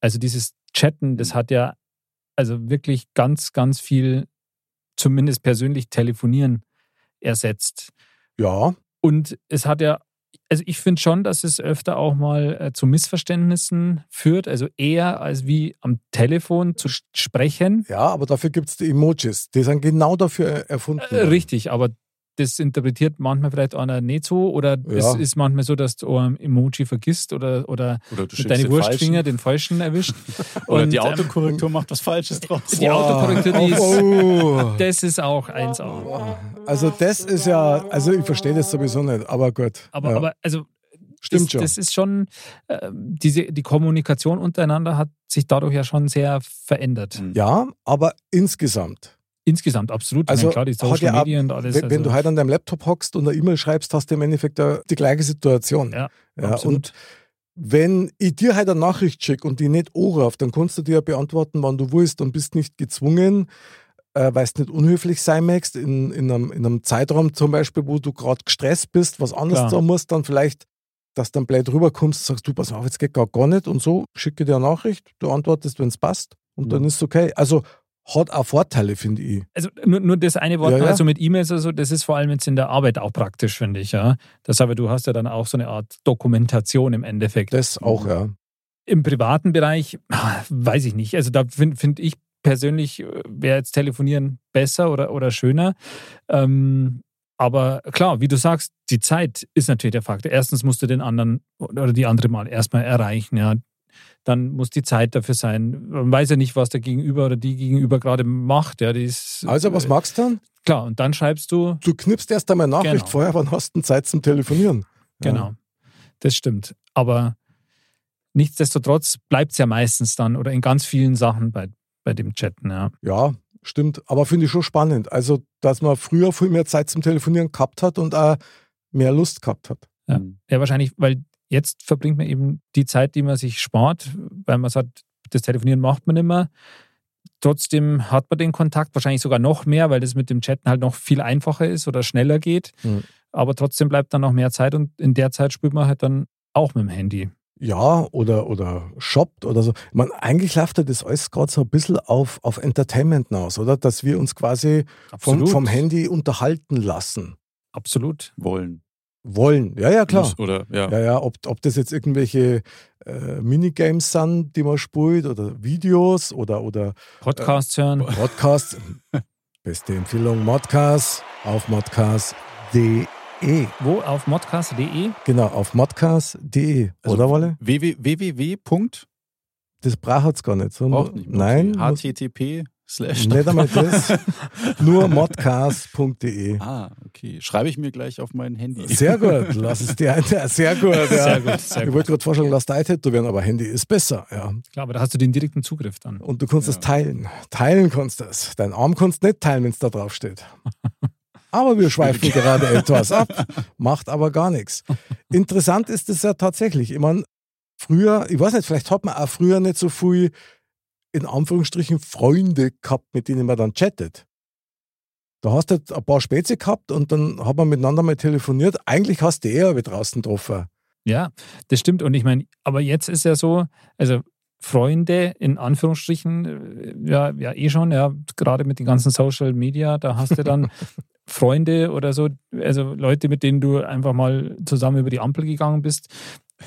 Also dieses Chatten, das hat ja also wirklich ganz, ganz viel, zumindest persönlich telefonieren ersetzt. Ja, Und es hat ja, also ich finde schon, dass es öfter auch mal äh, zu Missverständnissen führt. Also eher als wie am Telefon zu sprechen. ja, aber dafür gibt es die Emojis. Die sind genau dafür erfunden. Äh, richtig, aber das interpretiert manchmal vielleicht einer nicht so. Oder es Ja. ist manchmal so, dass du ein Emoji vergisst oder, oder Oder mit deinen Wurstfinger den falschen erwischt. Oder Und, die ähm, Autokorrektur macht was Falsches draus. Die Autokorrektur, die ist, Oh. das ist auch eins auch. Also das ist ja, also ich verstehe das sowieso nicht, aber gut. Aber, ja, aber also stimmt das, schon. das ist schon, äh, diese, die Kommunikation untereinander hat sich dadurch ja schon sehr verändert. Ja, aber insgesamt. Insgesamt, absolut. Also meine, klar, die Social ja auch- Media und alles. Wenn, wenn also, du halt an deinem Laptop hockst und eine E-Mail schreibst, hast du im Endeffekt ja die gleiche Situation. Ja, ja absolut. und wenn ich dir halt eine Nachricht schicke und die nicht anrufe, dann kannst du dir ja beantworten, wann du willst und bist nicht gezwungen, äh, weil du nicht unhöflich sein möchtest, in, in, einem, in einem Zeitraum zum Beispiel, wo du gerade gestresst bist, was anderes Klar. sagen musst, dann vielleicht, dass du dann blöd rüberkommst und sagst, du, pass auf, jetzt geht gar, gar nicht und so, schicke dir eine Nachricht, du antwortest, wenn es passt und dann ist es okay. Also hat auch Vorteile, finde ich. also nur, nur das eine Wort, Ja, ja. also mit E-Mails, also das ist vor allem jetzt in der Arbeit auch praktisch, finde ich. Ja. Das aber du hast ja dann auch so eine Art Dokumentation im Endeffekt. Das auch, ja. Im privaten Bereich, weiß ich nicht. Also da finde find ich persönlich, äh, wäre jetzt Telefonieren besser oder, oder schöner. Ähm, aber klar, wie du sagst, die Zeit ist natürlich der Faktor. Erstens musst du den anderen oder die andere mal erstmal erreichen, ja. Dann muss die Zeit dafür sein. Man weiß ja nicht, was der Gegenüber oder die Gegenüber gerade macht. Ja, die ist, Also, was magst du dann? Klar, und dann schreibst du, Du knippst erst einmal Nachricht Genau. vorher, wann hast du denn Zeit zum Telefonieren? Ja. Genau. Das stimmt. Aber nichtsdestotrotz bleibt es ja meistens dann oder in ganz vielen Sachen bei, bei dem Chatten, ja. Ja, stimmt. Aber finde ich schon spannend. Also, dass man früher viel mehr Zeit zum Telefonieren gehabt hat und auch mehr Lust gehabt hat. Ja. Ja, wahrscheinlich, weil jetzt verbringt man eben die Zeit, die man sich spart, weil man sagt, das Telefonieren macht man mehr. Trotzdem hat man den Kontakt, wahrscheinlich sogar noch mehr, weil das mit dem Chatten halt noch viel einfacher ist oder schneller geht. Mhm. Aber trotzdem bleibt dann noch mehr Zeit und in der Zeit spielt man halt dann auch mit dem Handy. Ja, oder, oder shoppt oder so. Meine, eigentlich läuft ja das alles gerade so ein bisschen auf, auf Entertainment hinaus, oder? Dass wir uns quasi vom, vom Handy unterhalten lassen Absolut. Wollen. Wollen. Ja, ja, klar. Muss, oder, ja. Ja, ja, ob, ob das jetzt irgendwelche äh, Minigames sind, die man spielt, oder Videos oder, oder Podcasts hören. Podcasts. Beste Empfehlung, Modcast auf modcast.de. Wo? Auf modcast.de? Genau, auf modcast.de. Also oder, Wolle? www. Das braucht es gar nicht. So, Auch nicht. Nein, muss- HTTP slash. nicht einmal das. nur modcast.de. Ah, okay. Schreibe ich mir gleich auf mein Handy. Sehr gut, lass es dir ein. Sehr gut, ja. Sehr gut, sehr Ich gut. wollte gerade vorschlagen, lass dein tätowieren, aber Handy ist besser. Ja. Klar, aber da hast du den direkten Zugriff dann. Und du kannst Ja. es teilen. Teilen kannst du es. Dein Arm kannst du nicht teilen, wenn es da drauf steht. Aber wir schweifen gerade etwas ab, macht aber gar nichts. Interessant ist es ja tatsächlich. Ich meine, früher, ich weiß nicht, vielleicht hat man auch früher nicht so viel, in Anführungsstrichen, Freunde gehabt, mit denen man dann chattet. Da hast du halt ein paar Spätze gehabt und dann hat man miteinander mal telefoniert. Eigentlich hast du eher wie draußen getroffen. Ja, das stimmt. Und ich meine, aber jetzt ist ja so, also Freunde in Anführungsstrichen, äh, ja, ja eh schon, ja, gerade mit den ganzen Social Media, da hast du dann Freunde oder so, also Leute, mit denen du einfach mal zusammen über die Ampel gegangen bist,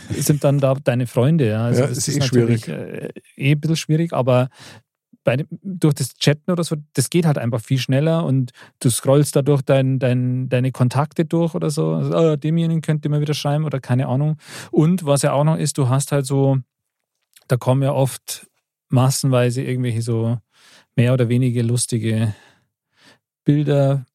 sind dann da deine Freunde. Ja, also Ja, das ist ist, eh natürlich schwierig. äh, eh ein bisschen schwierig, aber bei, durch das Chatten oder so, das geht halt einfach viel schneller und du scrollst da durch dein, dein, deine Kontakte durch oder so. Also, oh, demjenigen könnt ihr mal wieder schreiben oder keine Ahnung. Und was ja auch noch ist, du hast halt so, da kommen ja oft massenweise irgendwelche so mehr oder weniger lustige Bilder,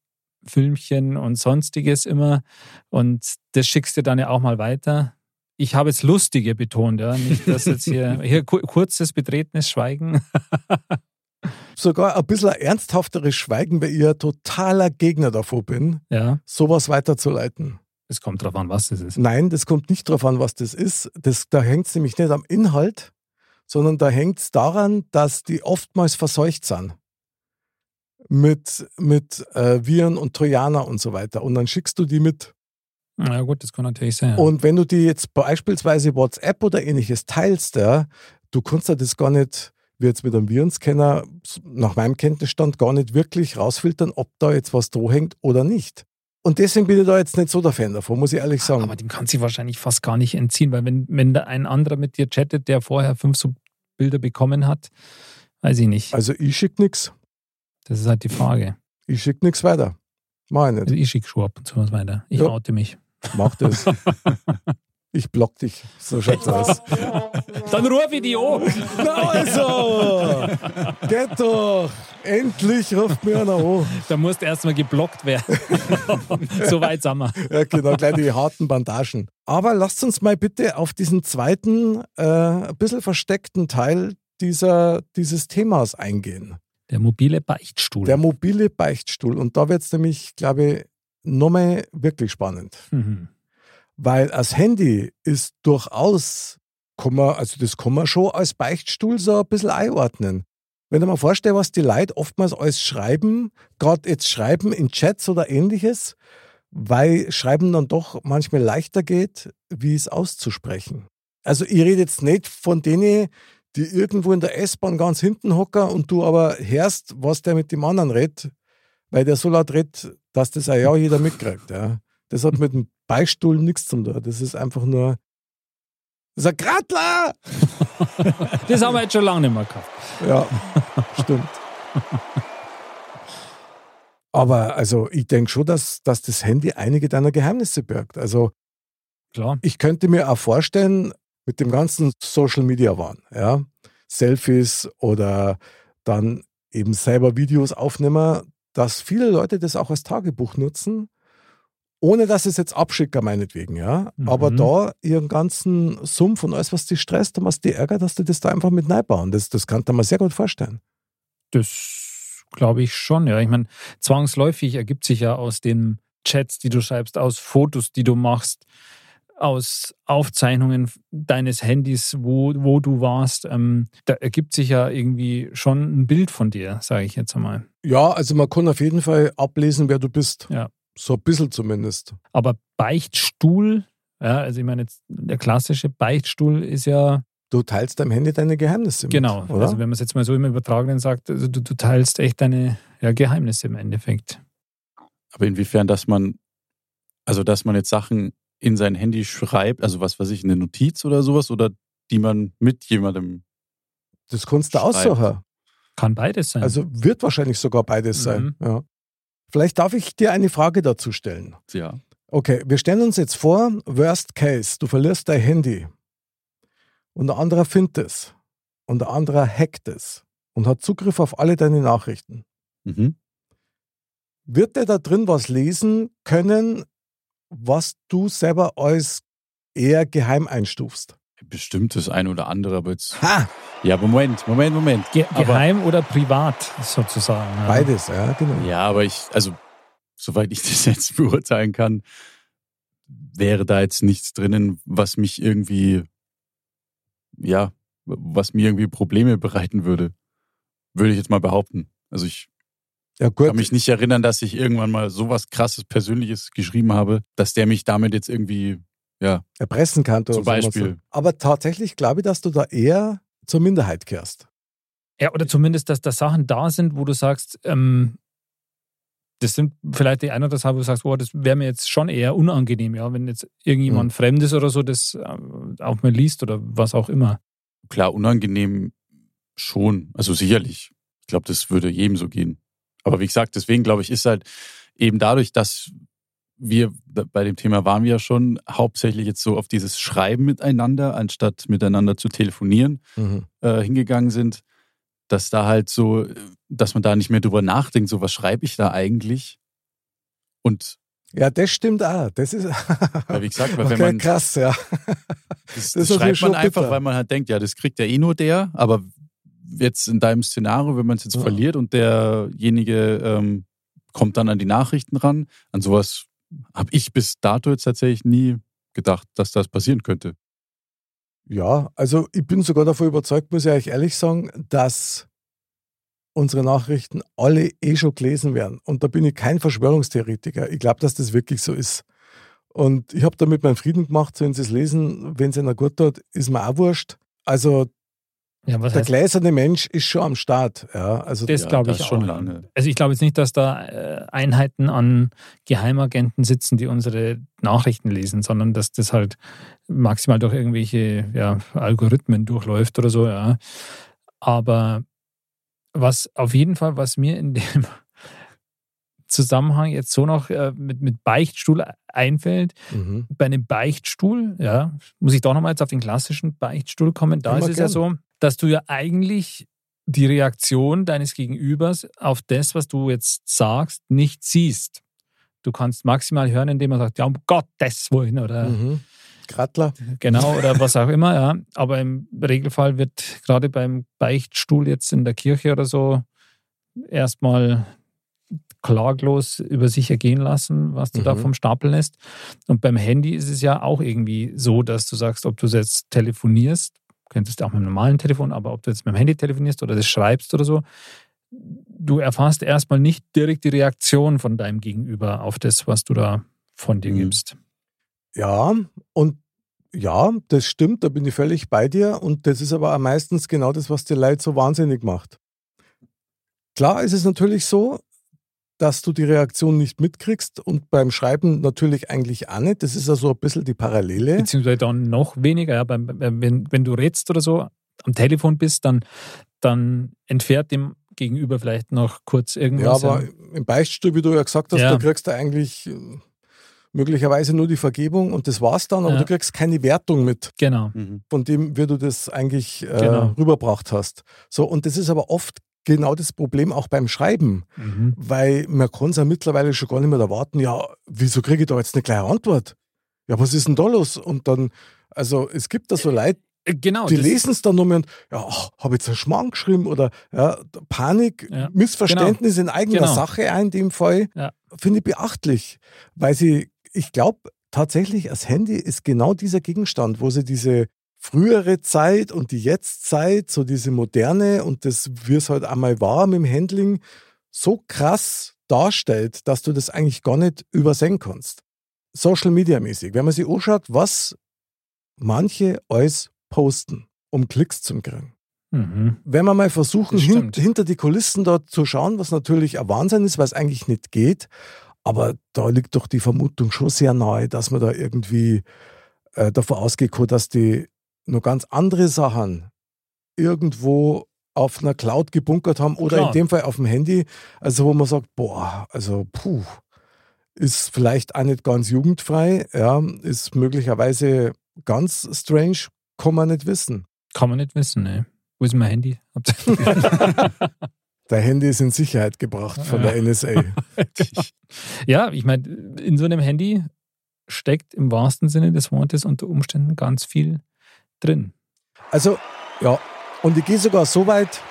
Filmchen und sonstiges immer. Und das schickst du dann ja auch mal weiter. Ich habe jetzt lustige betont, ja. Nicht, dass jetzt hier, hier ku- kurzes, betretenes Schweigen. Sogar ein bisschen ein ernsthafteres Schweigen, weil ich ein totaler Gegner davor bin, Ja, sowas weiterzuleiten. es kommt drauf an, was das ist. Nein, das kommt nicht darauf an, was das ist. Das, da hängt es nämlich nicht am Inhalt, sondern da hängt es daran, dass die oftmals verseucht sind. Mit, mit äh, Viren und Trojaner und so weiter. Und dann schickst du die mit. Ja, gut, das kann natürlich sein. Und wenn du die jetzt beispielsweise WhatsApp oder ähnliches teilst, ja, du kannst ja das gar nicht, wie jetzt mit einem Virenscanner, nach meinem Kenntnisstand, gar nicht wirklich rausfiltern, ob da jetzt was dran hängt oder nicht. Und deswegen bin ich da jetzt nicht so der Fan davon, muss ich ehrlich sagen. Aber dem kann sich wahrscheinlich fast gar nicht entziehen, weil wenn, wenn da ein anderer mit dir chattet, der vorher fünf so Bilder bekommen hat, weiß ich nicht. Also ich schicke nichts. Das ist halt die Frage. Ich schicke nichts weiter. Nicht. Also ich schicke schon ab und zu was weiter. Ich Ja. oute mich. Mach das. Ich block dich. So schaut's aus. Dann ruf ich die an. Na also! Geht doch! Endlich ruft mir einer an. Da musst du erstmal geblockt werden. so weit sind wir. Ja, genau, gleich die harten Bandagen. Aber lasst uns mal bitte auf diesen zweiten, äh, ein bisschen versteckten Teil dieser, dieses Themas eingehen. Der mobile Beichtstuhl. Der mobile Beichtstuhl. Und da wird es nämlich, glaube ich, nochmal wirklich spannend. mhm. Weil das Handy ist durchaus, kann man, also das kann man schon als Beichtstuhl so ein bisschen einordnen. Wenn du mal vorstellst, was die Leute oftmals alles schreiben, gerade jetzt schreiben in Chats oder ähnliches, weil Schreiben dann doch manchmal leichter geht, wie es auszusprechen. Also ich rede jetzt nicht von denen, die irgendwo in der S-Bahn ganz hinten hocken und du aber hörst, was der mit dem anderen redet, weil der so laut redet, dass das auch ja jeder mitkriegt. Ja. Das hat mit dem Beistuhl nichts zu tun. Das ist einfach nur. Das ist ein Gratler! Das haben wir jetzt schon lange nicht mehr gehabt. Ja, stimmt. Aber also ich denke schon, dass, dass das Handy einige deiner Geheimnisse birgt. Also Klar. ich könnte mir auch vorstellen, mit dem ganzen Social Media Wahn, ja, Selfies oder dann eben selber Videos aufnehmen, dass viele Leute das auch als Tagebuch nutzen, ohne dass es jetzt abschicken, meinetwegen, ja. Mhm. Aber da ihren ganzen Sumpf und alles, was dich stresst und was dich ärgert, dass die das da einfach mit reinbauen. Das, das kann man sehr gut vorstellen. Das glaube ich schon, ja. Ich meine, zwangsläufig ergibt sich ja aus den Chats, die du schreibst, aus Fotos, die du machst, aus Aufzeichnungen deines Handys, wo, wo du warst, ähm, da ergibt sich ja irgendwie schon ein Bild von dir, sage ich jetzt einmal. Ja, also man kann auf jeden Fall ablesen, wer du bist. Ja. So ein bisschen zumindest. Aber Beichtstuhl, ja, also ich meine, jetzt der klassische Beichtstuhl ist ja, Du teilst deinem Handy deine Geheimnisse mit, genau, oder? also wenn man es jetzt mal so im Übertragenen sagt, also du, du teilst echt deine ja, Geheimnisse im Endeffekt. Aber inwiefern, dass man, also dass man jetzt Sachen in sein Handy schreibt, also was weiß ich, eine Notiz oder sowas, oder die man mit jemandem. das kannst du aussuchen. Kann beides sein. Also wird wahrscheinlich sogar beides sein. Mhm. Ja. Vielleicht darf ich dir eine Frage dazu stellen. Ja. Okay, wir stellen uns jetzt vor, Worst Case, du verlierst dein Handy und ein anderer findet es und ein anderer hackt es und hat Zugriff auf alle deine Nachrichten. Mhm. Wird der da drin was lesen können, was du selber als eher geheim einstufst? Bestimmt das eine oder andere, aber jetzt. Ha! Ja, aber Moment, Moment, Moment. Ge aber, geheim oder privat sozusagen. Ja. Beides, ja, genau. Ja, aber ich, also, soweit ich das jetzt beurteilen kann, wäre da jetzt nichts drinnen, was mich irgendwie, ja, was mir irgendwie Probleme bereiten würde. Würde ich jetzt mal behaupten. Also ich Ja, gut. kann mich nicht erinnern, dass ich irgendwann mal sowas krasses Persönliches geschrieben habe, dass der mich damit jetzt irgendwie Ja. erpressen kann. Zum oder so. Beispiel. Aber tatsächlich glaube ich, dass du da eher zur Minderheit kehrst. Ja, oder zumindest, dass da Sachen da sind, wo du sagst, ähm, das sind vielleicht die ein oder zwei, wo du sagst, boah, das wäre mir jetzt schon eher unangenehm, ja, wenn jetzt irgendjemand Mhm. Fremdes oder so das äh, auf mir liest oder was auch immer. Klar, unangenehm schon. Also sicherlich. Ich glaube, das würde jedem so gehen. Aber wie gesagt, deswegen glaube ich, ist halt eben dadurch, dass wir bei dem Thema waren wir ja schon hauptsächlich jetzt so auf dieses Schreiben miteinander, anstatt miteinander zu telefonieren, äh, hingegangen sind, dass da halt so, dass man da nicht mehr drüber nachdenkt, so was schreibe ich da eigentlich? Und Ja, das stimmt auch. Das ist ja, wie gesagt, weil wenn man krass, ja. Das, Das das, schreibt man einfach, bitter. weil man halt denkt, ja, das kriegt ja eh nur der, aber jetzt in deinem Szenario, wenn man es jetzt Ja. verliert und derjenige ähm, kommt dann an die Nachrichten ran, an sowas habe ich bis dato jetzt tatsächlich nie gedacht, dass das passieren könnte. Ja, also ich bin sogar davon überzeugt, muss ich euch ehrlich sagen, dass unsere Nachrichten alle eh schon gelesen werden. Und da bin ich kein Verschwörungstheoretiker. Ich glaube, dass das wirklich so ist. Und ich habe damit meinen Frieden gemacht, wenn sie es lesen, wenn es ihnen gut tut, ist mir auch wurscht. Also Ja, was der heißt gläserne Mensch ist schon am Start. Ja, also das, Ja, glaube das ich schon auch. lange. Also ich glaube jetzt nicht, dass da äh, Einheiten an Geheimagenten sitzen, die unsere Nachrichten lesen, sondern dass das halt maximal durch irgendwelche ja, Algorithmen durchläuft oder so, ja. Aber was auf jeden Fall, was mir in dem Zusammenhang jetzt so noch äh, mit, mit Beichtstuhl einfällt, mhm. bei einem Beichtstuhl, ja, muss ich doch nochmal jetzt auf den klassischen Beichtstuhl kommen. Da Immer ist es ja gern. so, dass du ja eigentlich die Reaktion deines Gegenübers auf das, was du jetzt sagst, nicht siehst. Du kannst maximal hören, indem er sagt, ja, um Gottes Willen oder Mhm. Krattler. genau oder was auch immer, ja. Aber im Regelfall wird gerade beim Beichtstuhl jetzt in der Kirche oder so erstmal klaglos über sich ergehen lassen, was du da Mhm. vom Stapel lässt. Und beim Handy ist es ja auch irgendwie so, dass du sagst, ob du jetzt telefonierst, könntest du auch mit einem normalen Telefon, aber ob du jetzt mit dem Handy telefonierst oder das schreibst oder so, du erfasst erstmal nicht direkt die Reaktion von deinem Gegenüber auf das, was du da von dir Mhm. gibst. Ja, und ja, das stimmt, da bin ich völlig bei dir. Und das ist aber meistens genau das, was die Leute so wahnsinnig macht. Klar ist es natürlich so, dass du die Reaktion nicht mitkriegst und beim Schreiben natürlich eigentlich auch nicht. Das ist ja so ein bisschen die Parallele. beziehungsweise dann noch weniger. Ja, wenn, wenn du redest oder so am Telefon bist, dann, dann entfährt dem Gegenüber vielleicht noch kurz Ja, irgendwas. aber im Beichtstuhl, wie du ja gesagt hast, Ja. da kriegst du eigentlich äh, möglicherweise nur die Vergebung und das war's dann, aber Ja. du kriegst keine Wertung mit. genau. von dem, wie du das eigentlich äh, Genau. rüberbracht hast. So, und das ist aber oft genau das Problem auch beim Schreiben, Mhm. weil man kann es ja mittlerweile schon gar nicht mehr erwarten, ja, wieso kriege ich da jetzt eine kleine Antwort? Ja, was ist denn da los? Und dann, also es gibt da so Leute, Äh, Genau. die lesen es dann nochmal und, ja, habe ich jetzt einen Schmarrn geschrieben oder ja, Panik, Ja, Missverständnis in eigener Genau. Sache auch in dem Fall, Ja. finde ich beachtlich, weil sie, ich glaube tatsächlich, das Handy ist genau dieser Gegenstand, wo sie diese frühere Zeit und die Jetztzeit, so diese moderne und das, wie es halt einmal war mit dem Handling, so krass darstellt, dass du das eigentlich gar nicht übersehen kannst. Social Media mäßig, wenn man sich anschaut, was manche alles posten, um Klicks zu kriegen. Mhm. Wenn wir mal versuchen, hin, hinter die Kulissen dort zu schauen, was natürlich ein Wahnsinn ist, weil es eigentlich nicht geht, aber da liegt doch die Vermutung schon sehr nahe, dass man da irgendwie äh, davon ausgeht, dass die noch ganz andere Sachen irgendwo auf einer Cloud gebunkert haben oder Klar. in dem Fall auf dem Handy, also wo man sagt, boah, also puh, ist vielleicht auch nicht ganz jugendfrei, ja, ist möglicherweise ganz strange, kann man nicht wissen. Kann man nicht wissen, ne? Wo ist mein Handy? Dein Handy ist in Sicherheit gebracht von der NSA. ja, ich meine, in so einem Handy steckt im wahrsten Sinne des Wortes unter Umständen ganz viel drin. Also, ja, und ich gehe sogar so weit,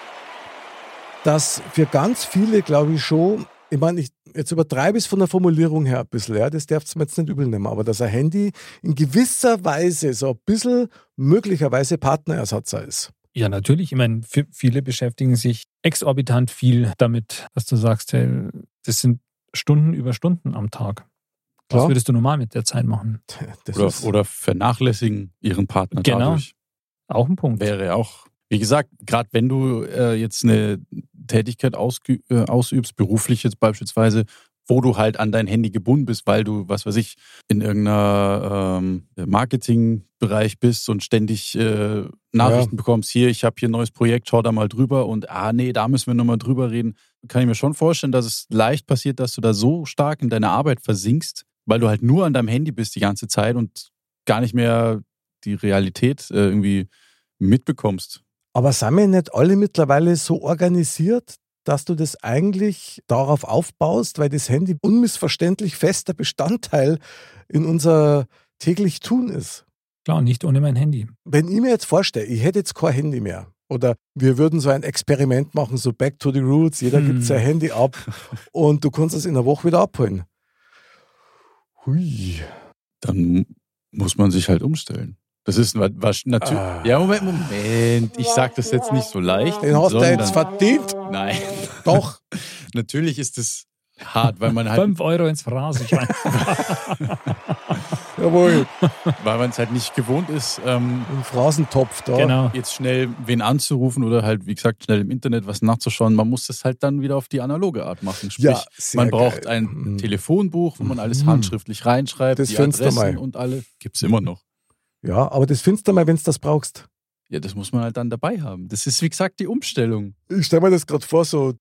dass für ganz viele, glaube ich, schon, ich meine, ich jetzt übertreibe ich es von der Formulierung her ein bisschen, ja, das darfst du mir jetzt nicht übel nehmen, aber dass ein Handy in gewisser Weise so ein bisschen möglicherweise Partnerersatz ist. Ja, natürlich. Ich meine, viele beschäftigen sich exorbitant viel damit, dass du sagst, hey, das sind Stunden über Stunden am Tag. Was Klar. würdest du normal mit der Zeit machen? Das Oder, ist, oder vernachlässigen ihren Partner Genau. dadurch. Auch ein Punkt. Wäre auch, wie gesagt, gerade wenn du äh, jetzt eine Tätigkeit ausgü- äh, ausübst, beruflich jetzt beispielsweise, wo du halt an dein Handy gebunden bist, weil du, was weiß ich, in irgendeiner ähm, Marketingbereich bist und ständig äh, Nachrichten bekommst, hier, ich habe hier ein neues Projekt, schau da mal drüber und ah nee, da müssen wir nochmal drüber reden. Kann ich mir schon vorstellen, dass es leicht passiert, dass du da so stark in deine Arbeit versinkst, weil du halt nur an deinem Handy bist die ganze Zeit und gar nicht mehr die Realität äh, irgendwie mitbekommst. aber sind wir nicht alle mittlerweile so organisiert, dass du das eigentlich darauf aufbaust, weil das Handy unmissverständlich fester Bestandteil in unser täglich Tun ist? Klar, nicht ohne mein Handy. Wenn ich mir jetzt vorstelle, ich hätte jetzt kein Handy mehr oder wir würden so ein Experiment machen, so Back to the Roots, jeder Hm. gibt sein Handy ab und du kannst es in einer Woche wieder abholen. Hui. Dann muss man sich halt umstellen. Das ist was natürlich. Ah. Ja, Moment, Moment. Ich sag das jetzt nicht so leicht. Den hast du jetzt verdient. Nein. Doch. Natürlich ist es hart, weil man halt, Fünf Euro ins Phrasenschwein. Jawohl. weil man es halt nicht gewohnt ist, ähm, Ein Phrasentopf da. genau. jetzt schnell wen anzurufen oder halt, wie gesagt, schnell im Internet was nachzuschauen. Man muss das halt dann wieder auf die analoge Art machen. Sprich, Ja, man braucht geil. ein Mhm. Telefonbuch, wo man alles Mhm. handschriftlich reinschreibt, Das die Adressen mal. und alle. Gibt's immer noch. Ja, aber das findest du mal, wenn du das brauchst. Ja, das muss man halt dann dabei haben. Das ist, wie gesagt, die Umstellung. Ich stelle mir das gerade vor, so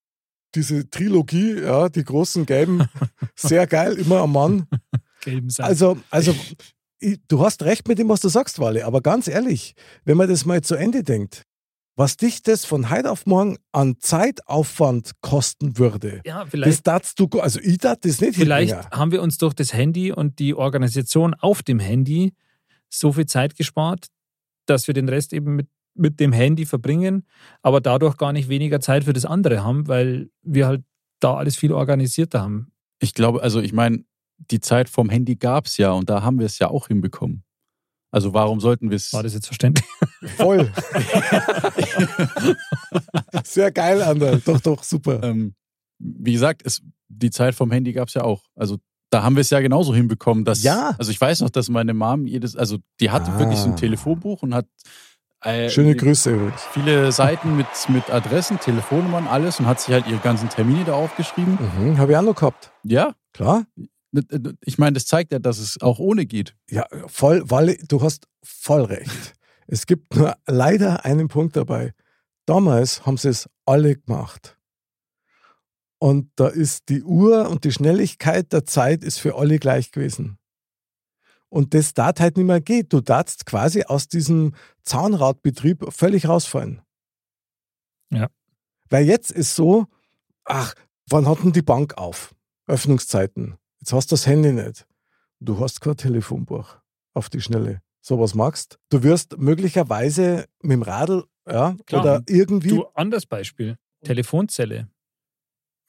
diese Trilogie, ja, die großen Gelben, sehr geil, immer am Mann. Gelben Sack. Also, also du hast recht mit dem, was du sagst, Wale, aber ganz ehrlich, wenn man das mal zu Ende denkt, was dich das von heute auf morgen an Zeitaufwand kosten würde, ja, das vielleicht, darfst du, also ich darf das nicht vielleicht hinbringen. haben wir uns durch das Handy und die Organisation auf dem Handy so viel Zeit gespart, dass wir den Rest eben mit, mit dem Handy verbringen, aber dadurch gar nicht weniger Zeit für das andere haben, weil wir halt da alles viel organisierter haben. Ich glaube, also ich meine, die Zeit vom Handy gab's ja und da haben wir es ja auch hinbekommen. Also warum sollten wir es. War das jetzt verständlich? Voll. sehr geil, Ander. Doch, doch, super. Ähm, wie gesagt, es, die Zeit vom Handy gab's ja auch. Also da haben wir es ja genauso hinbekommen, dass. Ja. Also ich weiß noch, dass meine Mom jedes, also die hatte Ah. wirklich so ein Telefonbuch und hat äh, Schöne Grüße übrigens. viele Seiten mit, mit Adressen, Telefonnummern, alles und hat sich halt ihre ganzen Termine da aufgeschrieben. Mhm, Habe ich auch noch gehabt. Ja, Klar. Ich meine, das zeigt ja, dass es auch ohne geht. Ja, voll, Walle, du hast voll recht. Es gibt nur leider einen Punkt dabei. Damals haben sie es alle gemacht. Und da ist die Uhr und die Schnelligkeit der Zeit ist für alle gleich gewesen. Und das darf halt nicht mehr geht. Du darfst quasi aus diesem Zahnradbetrieb völlig rausfallen. Ja. Weil jetzt ist so, ach, wann hat denn die Bank auf? Öffnungszeiten. Jetzt hast du das Handy nicht. Du hast kein Telefonbuch auf die Schnelle. So was magst. Du wirst möglicherweise mit dem Radl, ja, Klar. oder irgendwie. Du, anderes Beispiel. Telefonzelle.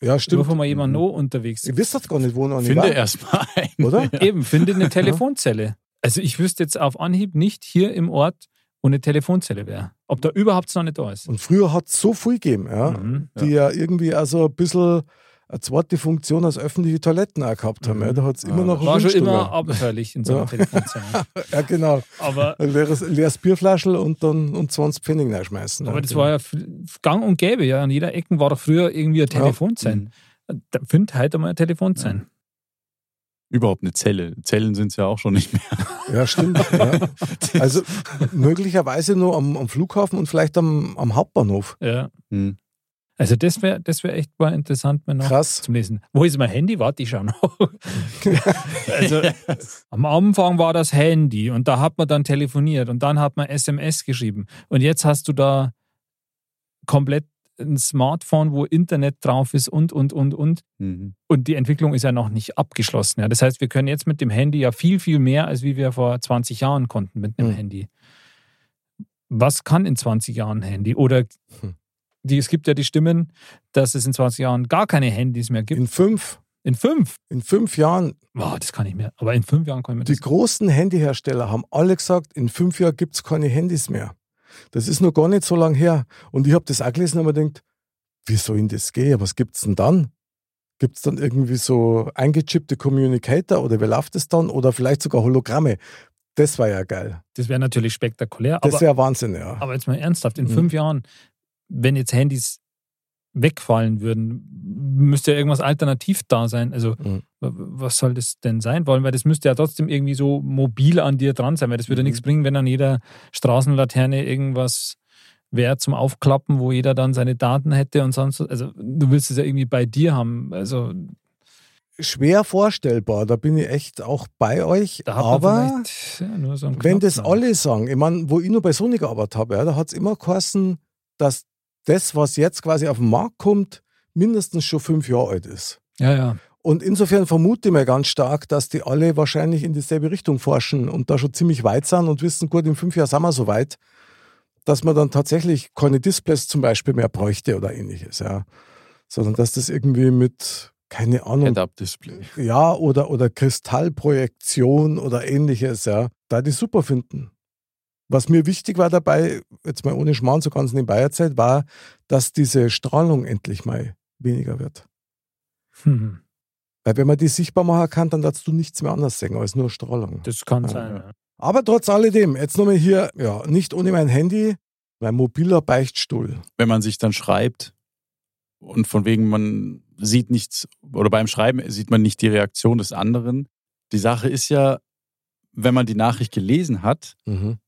ja, Stimmt. Wenn mal jemand noch unterwegs wisst das gar nicht, wo noch Finde erstmal ein. Oder? Eben, finde eine Telefonzelle. Also ich wüsste jetzt auf Anhieb nicht hier im Ort, wo eine Telefonzelle wäre. Ob da überhaupt noch nicht da ist. Und früher hat es so viel gegeben, ja, Mhm. die ja irgendwie also ein bisschen eine zweite Funktion als öffentliche Toiletten auch gehabt haben. Ja. Da hat es immer Ah, noch War schon immer abenteuerlich in so einer Ja. Telefonzelle. Ja, genau. Aber, Ein leeres, leeres Bierflaschel und dann und 20 Pfennig reinschmeißen. aber ja. das war ja gang und gäbe. Ja. An jeder Ecke war doch früher irgendwie ein Telefonzelle. Da findet heute mal ein Telefonzelle. Überhaupt eine Zelle. Zellen sind es ja auch schon nicht mehr. Ja, stimmt. ja. Also möglicherweise nur am, am Flughafen und vielleicht am, am Hauptbahnhof. Ja. Hm. Also das wäre das wär echt mal interessant, mal noch Krass. zum Lesen. Wo ist mein Handy? Warte, ich schau noch. also am Anfang war das Handy und da hat man dann telefoniert und dann hat man SMS geschrieben. Und jetzt hast du da komplett ein Smartphone, wo Internet drauf ist und, und, und, und. Mhm. Und die Entwicklung ist ja noch nicht abgeschlossen. Ja. Das heißt, wir können jetzt mit dem Handy ja viel, viel mehr, als wie wir vor 20 Jahren konnten mit einem Hm. Handy. Was kann in 20 Jahren ein Handy? Oder Hm. Die, es gibt ja die Stimmen, dass es in 20 Jahren gar keine Handys mehr gibt. In fünf, In fünf? in fünf Jahren, Wow, das kann ich mehr. Aber in fünf Jahren kann ich mir die das. großen Handyhersteller haben alle gesagt, in fünf Jahren gibt es keine Handys mehr. Das ist noch gar nicht so lange her. Und ich habe das auch gelesen und mir gedacht, wie soll denn das gehen? Was gibt es denn dann? Gibt es dann irgendwie so eingechippte Communicator oder wie läuft es dann? Oder vielleicht sogar Hologramme. Das war ja geil. Das wäre natürlich spektakulär. Das wäre Wahnsinn, ja. aber jetzt mal ernsthaft, in Mhm. fünf Jahren, wenn jetzt Handys wegfallen würden, müsste ja irgendwas alternativ da sein. Also Mhm. was soll das denn sein? Vor allem, weil das müsste ja trotzdem irgendwie so mobil an dir dran sein, weil das würde Mhm. nichts bringen, wenn an jeder Straßenlaterne irgendwas wäre zum Aufklappen, wo jeder dann seine Daten hätte und sonst. Also du willst es ja irgendwie bei dir haben. Also Schwer vorstellbar, da bin ich echt auch bei euch. da aber ja, nur so wenn das alle sagen, ich meine, wo ich nur bei Sony gearbeitet habe, ja, da hat es immer geheißen, dass das, was jetzt quasi auf den Markt kommt, mindestens schon fünf Jahre alt ist. Ja, ja. Und insofern vermute ich mir ganz stark, dass die alle wahrscheinlich in dieselbe Richtung forschen und da schon ziemlich weit sind und wissen, gut, in fünf Jahren sind wir so weit, dass man dann tatsächlich keine Displays zum Beispiel mehr bräuchte oder ähnliches, ja. Sondern dass das irgendwie mit, keine Ahnung, Head-Up-Display. ja, oder, oder Kristallprojektion oder ähnliches, ja, da die super finden. Was mir wichtig war dabei, jetzt mal ohne Schmarrn, so ganz nebenbei erzählt, war, dass diese Strahlung endlich mal weniger wird. Hm. Weil wenn man die sichtbar machen kann, dann darfst du nichts mehr anders sehen als nur Strahlung. Das kann Ja, sein. ja. Ja. Aber trotz alledem, jetzt nochmal hier, ja, nicht ohne mein Handy, mein mobiler Beichtstuhl. Wenn man sich dann schreibt und von wegen man sieht nichts, oder beim Schreiben sieht man nicht die Reaktion des anderen. Die Sache ist ja, wenn man die Nachricht gelesen hat, Mhm.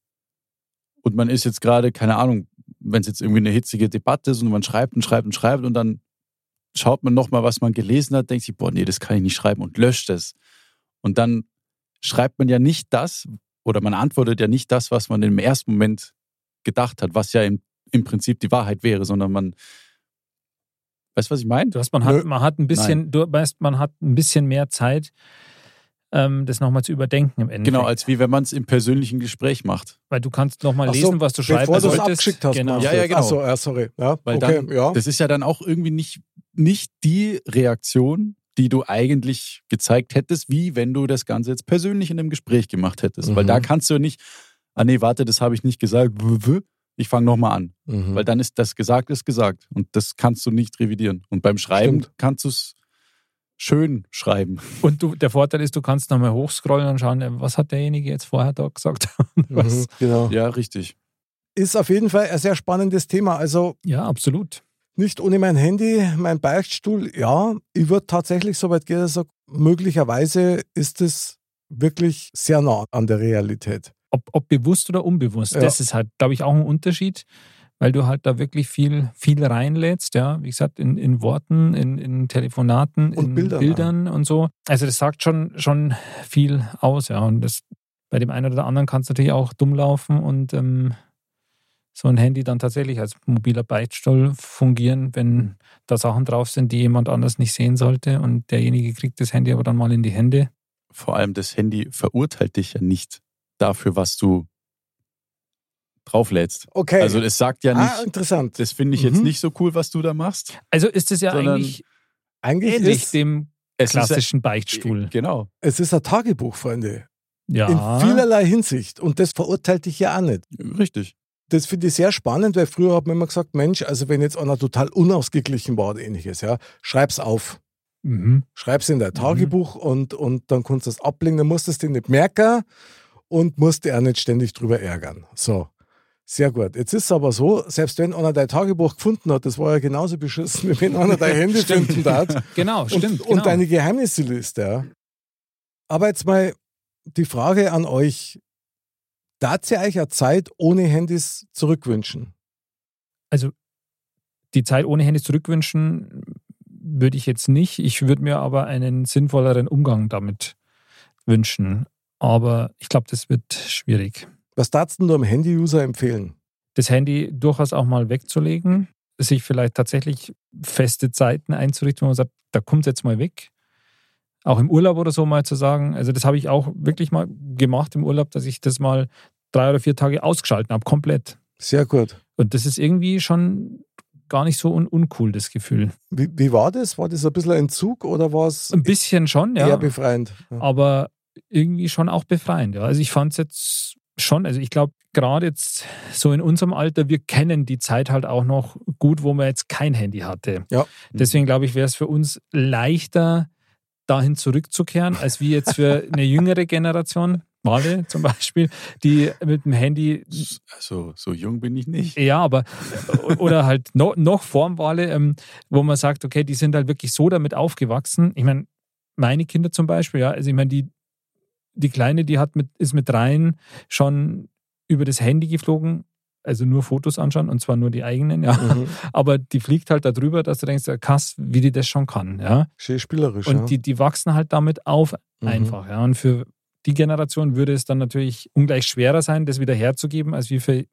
Und man ist jetzt gerade, keine Ahnung, wenn es jetzt irgendwie eine hitzige Debatte ist und man schreibt und schreibt und schreibt und dann schaut man nochmal, was man gelesen hat, denkt sich, boah, nee, das kann ich nicht schreiben und löscht es. Und dann schreibt man ja nicht das oder man antwortet ja nicht das, was man im ersten Moment gedacht hat, was ja im, im Prinzip die Wahrheit wäre, sondern man, weißt du, was ich meine? Du hast, man, hat, man hat ein bisschen, du weißt, man hat ein bisschen mehr Zeit, ähm, das nochmal zu überdenken im Endeffekt. Genau, als wie wenn man es im persönlichen Gespräch macht. Weil du kannst nochmal so, lesen, was du schreiben Bevor du es solltest. abgeschickt hast. Genau. Ja, du ja, genau. Ach so, ja, sorry. Ja, Weil okay, dann, ja. das ist ja dann auch irgendwie nicht, nicht die Reaktion, die du eigentlich gezeigt hättest, wie wenn du das Ganze jetzt persönlich in einem Gespräch gemacht hättest. Weil Mhm. da kannst du ja nicht, ah nee, warte, das habe ich nicht gesagt, ich fange nochmal an. Mhm. Weil dann ist das gesagt, ist gesagt. Und das kannst du nicht revidieren. Und beim Schreiben Stimmt. kannst du es schön schreiben. Und du, der Vorteil ist, du kannst nochmal hochscrollen und schauen, äh, was hat derjenige jetzt vorher da gesagt. was. Mhm, genau. Ja, richtig. Ist auf jeden Fall ein sehr spannendes Thema. Also Ja, absolut. nicht ohne mein Handy, mein Beichtstuhl. Ja, ich würde tatsächlich so weit gehen, dass ich sage, möglicherweise ist es wirklich sehr nah an der Realität. Ob, ob bewusst oder unbewusst, Ja. das ist halt, glaube ich, auch ein Unterschied, weil du halt da wirklich viel, viel reinlädst, ja, wie gesagt, in, in Worten, in, in Telefonaten, Und in Bildern Bildern und so. Also das sagt schon, schon viel aus, ja. Und das bei dem einen oder anderen kann es natürlich auch dumm laufen und ähm, so ein Handy dann tatsächlich als mobiler Beichtstuhl fungieren, wenn da Sachen drauf sind, die jemand anders nicht sehen sollte und derjenige kriegt das Handy aber dann mal in die Hände. Vor allem das Handy verurteilt dich ja nicht dafür, was du drauflädst. Okay. Also es sagt ja ah, nicht, interessant. das finde ich jetzt Mhm. nicht so cool, was du da machst. Also ist es ja eigentlich Eigentlich ähnlich ist dem Es klassischen ist Beichtstuhl. Genau. es ist ein Tagebuch, Freunde. Ja. In vielerlei Hinsicht. Und das verurteilt dich ja auch nicht. Richtig. Das finde ich sehr spannend, weil früher hat man immer gesagt, Mensch, also wenn jetzt einer total unausgeglichen war oder ähnliches, ja, schreib's auf. Mhm. Schreib's in dein Tagebuch und, und dann kannst du es ablegen, dann musst du es dir nicht merken und musst dich auch nicht ständig drüber ärgern. So. Sehr gut. Jetzt ist es aber so, selbst wenn einer dein Tagebuch gefunden hat, das war ja genauso beschissen, wie wenn einer dein Handy finden hat Genau, und, stimmt. und genau. deine Geheimnisse liest. Ja. Aber jetzt mal die Frage an euch. Darf ihr euch eine Zeit ohne Handys zurückwünschen? also die Zeit ohne Handy zurückwünschen würde ich jetzt nicht. Ich würde mir aber einen sinnvolleren Umgang damit wünschen. Aber ich glaube, das wird schwierig. Was darfst du einem Handy-User empfehlen? Das Handy durchaus auch mal wegzulegen, sich vielleicht tatsächlich feste Zeiten einzurichten, wo man sagt, da kommt jetzt mal weg. Auch im Urlaub oder so mal zu sagen. Also das habe ich auch wirklich mal gemacht im Urlaub, dass ich das mal drei oder vier Tage ausgeschalten habe, komplett. Sehr gut. Und das ist irgendwie schon gar nicht so un uncool, das Gefühl. Wie, wie war das? War das ein bisschen ein Entzug oder war es Ein bisschen schon, ja. eher befreiend? Ja. aber irgendwie schon auch befreiend. Ja. Also ich fand es jetzt schon. Also ich glaube, gerade jetzt so in unserem Alter, wir kennen die Zeit halt auch noch gut, wo man jetzt kein Handy hatte. Ja. Deswegen glaube ich, wäre es für uns leichter, dahin zurückzukehren, als wie jetzt für eine jüngere Generation. Wale zum Beispiel, die mit dem Handy, Also, so jung bin ich nicht. ja, aber oder halt noch, noch vorm Wale, ähm, wo man sagt, okay, die sind halt wirklich so damit aufgewachsen. Ich meine, meine Kinder zum Beispiel, ja, also ich meine, die, die Kleine, die hat mit, ist mit dreien schon über das Handy geflogen, also nur Fotos anschauen und zwar nur die eigenen, ja. Mhm. Aber die fliegt halt darüber, dass du denkst, ja, krass, wie die das schon kann, ja. Schön spielerisch. Und ja. die, die wachsen halt damit auf Mhm. einfach, ja. Und für die Generation würde es dann natürlich ungleich schwerer sein, das wieder herzugeben, als wie für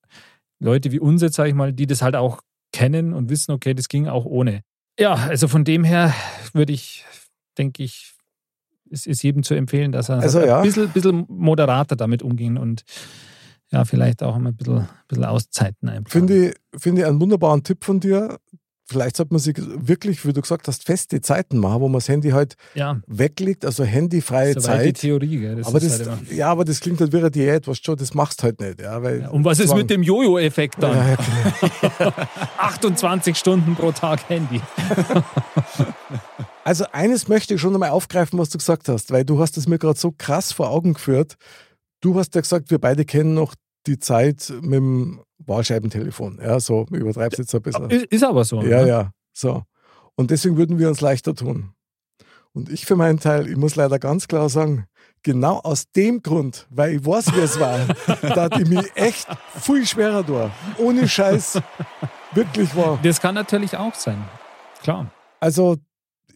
Leute wie uns jetzt, sage ich mal, die das halt auch kennen und wissen, okay, das ging auch ohne. Ja, also von dem her würde ich, denke ich, es ist jedem zu empfehlen, dass er Also ein ja. bisschen, bisschen moderater damit umgehen und ja, vielleicht auch mal ein bisschen, bisschen Auszeiten einplanen. Finde ich, finde ich einen wunderbaren Tipp von dir. Vielleicht sollte man sich wirklich, wie du gesagt hast, feste Zeiten machen, wo man das Handy halt ja, weglegt, also handyfreie die Zeit. Theorie, gell? Das aber das, halt ja, aber das klingt halt wie eine Diät, was schon, das machst du halt nicht. Ja, weil ja, und was ist Zwang. mit dem Jojo-Effekt dann? Ja, ja, genau. 28 Stunden pro Tag Handy. Also eines möchte ich schon einmal aufgreifen, was du gesagt hast, weil du hast es mir gerade so krass vor Augen geführt. Du hast ja gesagt, wir beide kennen noch die Zeit mit dem Wahlscheibentelefon. Ja, so übertreibst jetzt ein bisschen. Ist, aber so. Ja, ne? ja, so. Und deswegen würden wir uns leichter tun. Und ich für meinen Teil, ich muss leider ganz klar sagen, genau aus dem Grund, weil ich weiß, wie es war, da hat ich mich echt viel schwerer da. Ohne Scheiß. Wirklich wahr. Das kann natürlich auch sein. Klar. Also,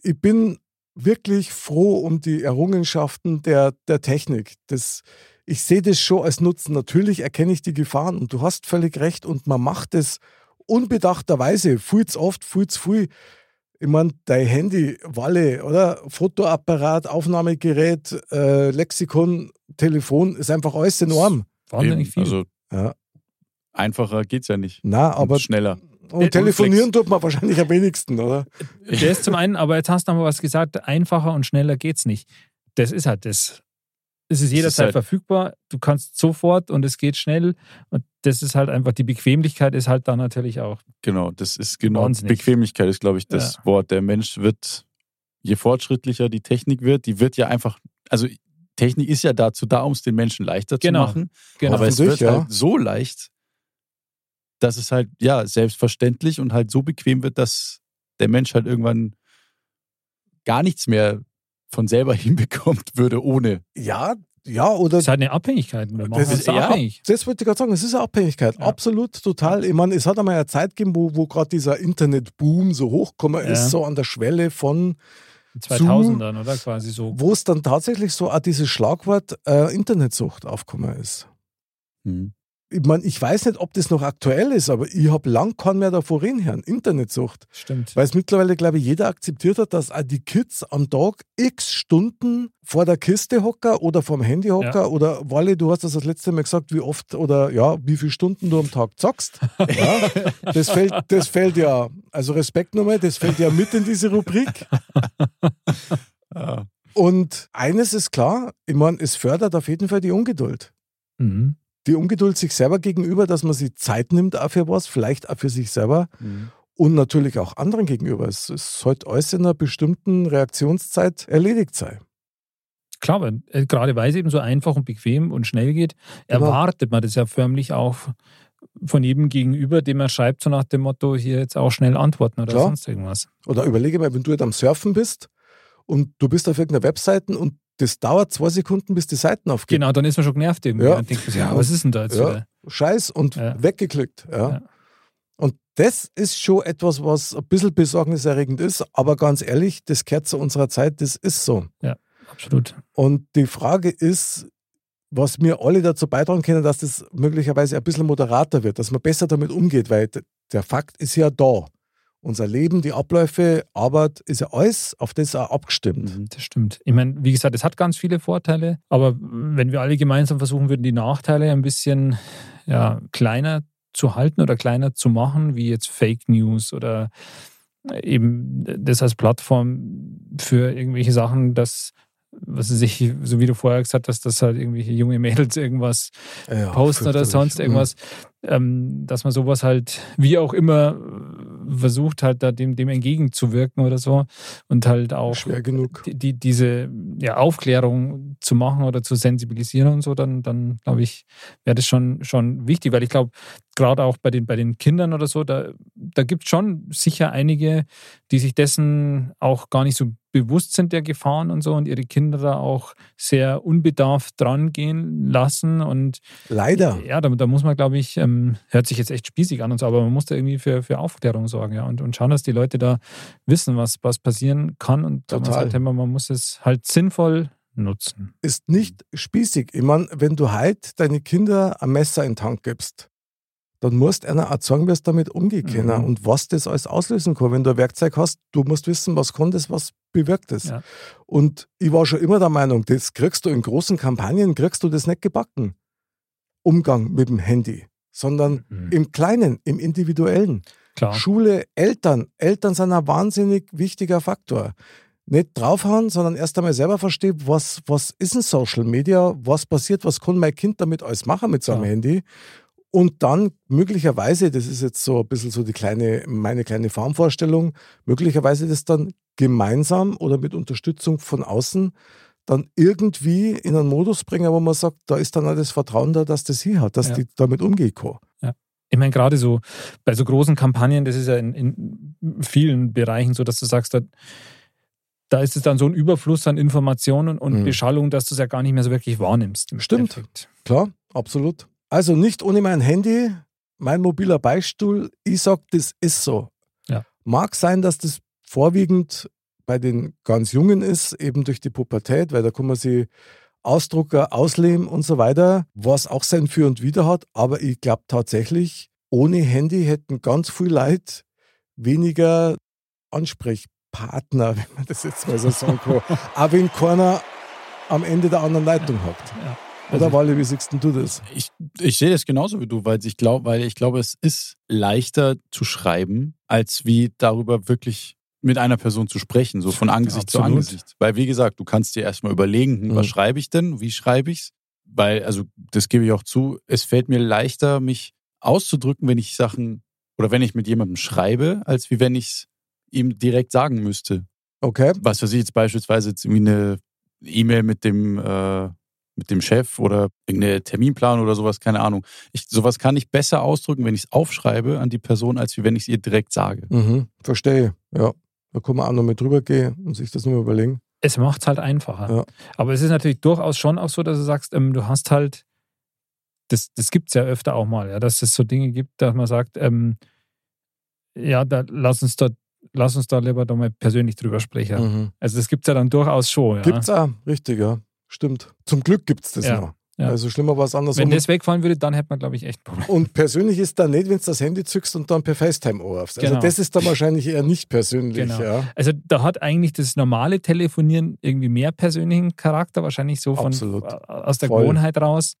ich bin wirklich froh um die Errungenschaften der, der Technik. Das, ich sehe das schon als Nutzen. Natürlich erkenne ich die Gefahren und du hast völlig recht und man macht es unbedachterweise, viel zu oft, viel zu viel. Ich meine, dein Handy, Walle, oder? Fotoapparat, Aufnahmegerät, äh, Lexikon, Telefon, ist einfach alles enorm. Wahnsinnig viel. Also, Ja. einfacher geht's ja nicht. Na, aber schneller. Und telefonieren tut man wahrscheinlich am wenigsten, oder? Das zum einen, aber jetzt hast du noch mal was gesagt, einfacher und schneller geht's nicht. Das ist halt das. Es ist jederzeit halt- verfügbar, du kannst sofort und es geht schnell. Und das ist halt einfach, die Bequemlichkeit ist halt da natürlich auch. Genau, das ist genau. Wahnsinnig. Bequemlichkeit ist, glaube ich, das Ja. Wort. Der Mensch wird, je fortschrittlicher die Technik wird, die wird ja einfach, also Technik ist ja dazu da, um es den Menschen leichter Genau. zu machen. Genau. Aber es wird ja. halt so leicht, dass es halt, ja, selbstverständlich und halt so bequem wird, dass der Mensch halt irgendwann gar nichts mehr von selber hinbekommt würde ohne. Ja, ja, oder Das ist halt eine Abhängigkeit. Wir Das ist- ja, abhängig. Das wollte ich gerade sagen, es ist eine Abhängigkeit. Ja. Absolut, total. Ich meine, es hat einmal eine Zeit gegeben, wo, wo gerade dieser Internetboom so hochgekommen Ja. ist, so an der Schwelle von, 2000ern, oder? Quasi so. wo es dann tatsächlich so auch dieses Schlagwort äh, Internetsucht aufgekommen ist. Hm. Ich meine, ich weiß nicht, ob das noch aktuell ist, aber ich habe lang keinen mehr davor reden. Internetsucht. Stimmt. Weil es mittlerweile, glaube ich, jeder akzeptiert hat, dass auch die Kids am Tag x Stunden vor der Kiste hocken oder vorm Handy hocken Ja. oder Walle, du hast das das letzte Mal gesagt, wie oft oder ja, wie viele Stunden du am Tag zockst. Ja, das, fällt, das fällt ja, also Respekt nochmal, das fällt ja mit in diese Rubrik. Ja. Und eines ist klar, ich meine, es fördert auf jeden Fall die Ungeduld. Mhm. Die Ungeduld sich selber gegenüber, dass man sich Zeit nimmt auch für was, vielleicht auch für sich selber Hm. und natürlich auch anderen gegenüber. Es, es sollte alles in einer bestimmten Reaktionszeit erledigt sein. Klar, weil, äh, gerade weil es eben so einfach und bequem und schnell geht, Genau. erwartet man das ja förmlich auch von jedem Gegenüber, dem er schreibt, so nach dem Motto, hier jetzt auch schnell antworten oder Klar. sonst irgendwas. Oder überlege mal, wenn du jetzt am Surfen bist und du bist auf irgendeiner Webseite und das dauert zwei Sekunden, bis die Seiten aufgehen. Genau, dann ist man schon genervt irgendwie. Ja. Dann denkt man sich, ja, was ist denn da jetzt Ja. wieder? Scheiß und Ja. weggeklickt. Ja. Ja. Und das ist schon etwas, was ein bisschen besorgniserregend ist, aber ganz ehrlich, das gehört zu unserer Zeit, das ist so. Absolut. Und die Frage ist, was wir alle dazu beitragen können, dass das möglicherweise ein bisschen moderater wird, dass man besser damit umgeht, weil der Fakt ist ja da. Unser Leben, die Abläufe, Arbeit ist ja alles auf das auch abgestimmt. Mhm. Das stimmt. Ich meine, wie gesagt, es hat ganz viele Vorteile, aber wenn wir alle gemeinsam versuchen würden, die Nachteile ein bisschen ja, kleiner zu halten oder kleiner zu machen, wie jetzt Fake News oder eben das als Plattform für irgendwelche Sachen, dass was weiß ich, so wie du vorher gesagt hast, dass halt irgendwelche junge Mädels irgendwas Ja, posten oder sonst irgendwas, ähm, dass man sowas halt wie auch immer versucht halt da dem, dem entgegenzuwirken oder so und halt Mhm. auch Schwer genug. die, die, diese ja, Aufklärung zu machen oder zu sensibilisieren und so, dann, dann glaube ich, wäre das schon, schon wichtig, weil ich glaube, gerade auch bei den, bei den Kindern oder so, da, da gibt es schon sicher einige, die sich dessen auch gar nicht so bewusst sind der Gefahren und so und ihre Kinder da auch sehr unbedarft dran gehen lassen und Leider. ja, da, da muss man, glaube ich, ähm, hört sich jetzt echt spießig an und so, aber man muss da irgendwie für, für Aufklärung sorgen, ja, und, und schauen, dass die Leute da wissen, was, was passieren kann und man Total. sagt immer, man muss es halt sinnvoll nutzen. Ist nicht spießig. Ich meine, wenn du heute deine Kinder ein Messer in den Tank gibst, dann musst du einer auch sagen, wie es damit umgehen können Mhm. und was das alles auslösen kann. Wenn du ein Werkzeug hast, du musst wissen, was kann das, was bewirkt das. Ja. Und ich war schon immer der Meinung, das kriegst du in großen Kampagnen, kriegst du das nicht gebacken. Umgang mit dem Handy, sondern Mhm. im Kleinen, im Individuellen. Klar. Schule, Eltern. Eltern sind ein wahnsinnig wichtiger Faktor. Nicht draufhauen, sondern erst einmal selber verstehen, was, was ist ein Social Media, was passiert, was kann mein Kind damit alles machen mit seinem Ja. Handy. Und dann möglicherweise, das ist jetzt so ein bisschen so die kleine, meine kleine Farmvorstellung, möglicherweise das dann gemeinsam oder mit Unterstützung von außen dann irgendwie in einen Modus bringen, wo man sagt, da ist dann auch das Vertrauen da, dass das hier hat, dass Ja. die damit umgehen kann. Ich meine, gerade so bei so großen Kampagnen, das ist ja in, in vielen Bereichen so, dass du sagst, da, da ist es dann so ein Überfluss an Informationen und Mhm. Beschallung, dass du es ja gar nicht mehr so wirklich wahrnimmst. im Stimmt. Endeffekt. Klar, absolut. Also nicht ohne mein Handy, mein mobiler Beistuhl. Ich sag, das ist so. Ja. Mag sein, dass das vorwiegend bei den ganz Jungen ist, eben durch die Pubertät, weil da kann man sie Ausdrucker ausleben und so weiter, was auch sein Für und Wider hat. Aber ich glaube tatsächlich, ohne Handy hätten ganz viel Leute weniger Ansprechpartner, wenn man das jetzt mal so sagen kann. auch wenn keiner am Ende der anderen Leitung hat. Ja. Oder Also- Wally, wie siehst du das? Ich, ich sehe das genauso wie du, weil ich glaube, weil ich glaube, es ist leichter zu schreiben, als wie darüber wirklich mit einer Person zu sprechen, so von Angesicht zu Absolut. Angesicht. Weil, wie gesagt, du kannst dir erstmal überlegen, hm, was Mhm. schreibe ich denn, wie schreibe ich's? Weil, also, das gebe ich auch zu, es fällt mir leichter, mich auszudrücken, wenn ich Sachen oder wenn ich mit jemandem schreibe, als wie wenn ich es ihm direkt sagen müsste. Okay. Was weiß ich jetzt beispielsweise jetzt irgendwie eine E-Mail mit dem äh, mit dem Chef oder irgendeine Terminplan oder sowas, keine Ahnung. Ich, sowas kann ich besser ausdrücken, wenn ich es aufschreibe an die Person, als wie wenn ich es ihr direkt sage. Mhm. Verstehe. Ja. Da kann man auch noch mit drüber gehen und sich das nur überlegen. Es macht es halt einfacher. Ja. Aber es ist natürlich durchaus schon auch so, dass du sagst, ähm, du hast halt, das, das gibt es ja öfter auch mal, ja, dass es so Dinge gibt, dass man sagt, ähm, ja, da lass uns da, lass uns da lieber doch mal persönlich drüber sprechen. Mhm. Also das gibt es ja dann durchaus schon. Ja. Gibt's auch, richtig, ja. Stimmt. Zum Glück gibt's das Ja. noch. Ja. Also schlimmer war es Wenn andersrum. das wegfallen würde, dann hätte man, glaube ich, echt ein Problem. und persönlich ist dann nicht, wenn du das Handy zückst und dann per FaceTime anrufst. Also Genau. das ist dann wahrscheinlich eher nicht persönlich. Genau. Ja. Also da hat eigentlich das normale Telefonieren irgendwie mehr persönlichen Charakter, wahrscheinlich so von Absolut. aus der Voll. Gewohnheit raus,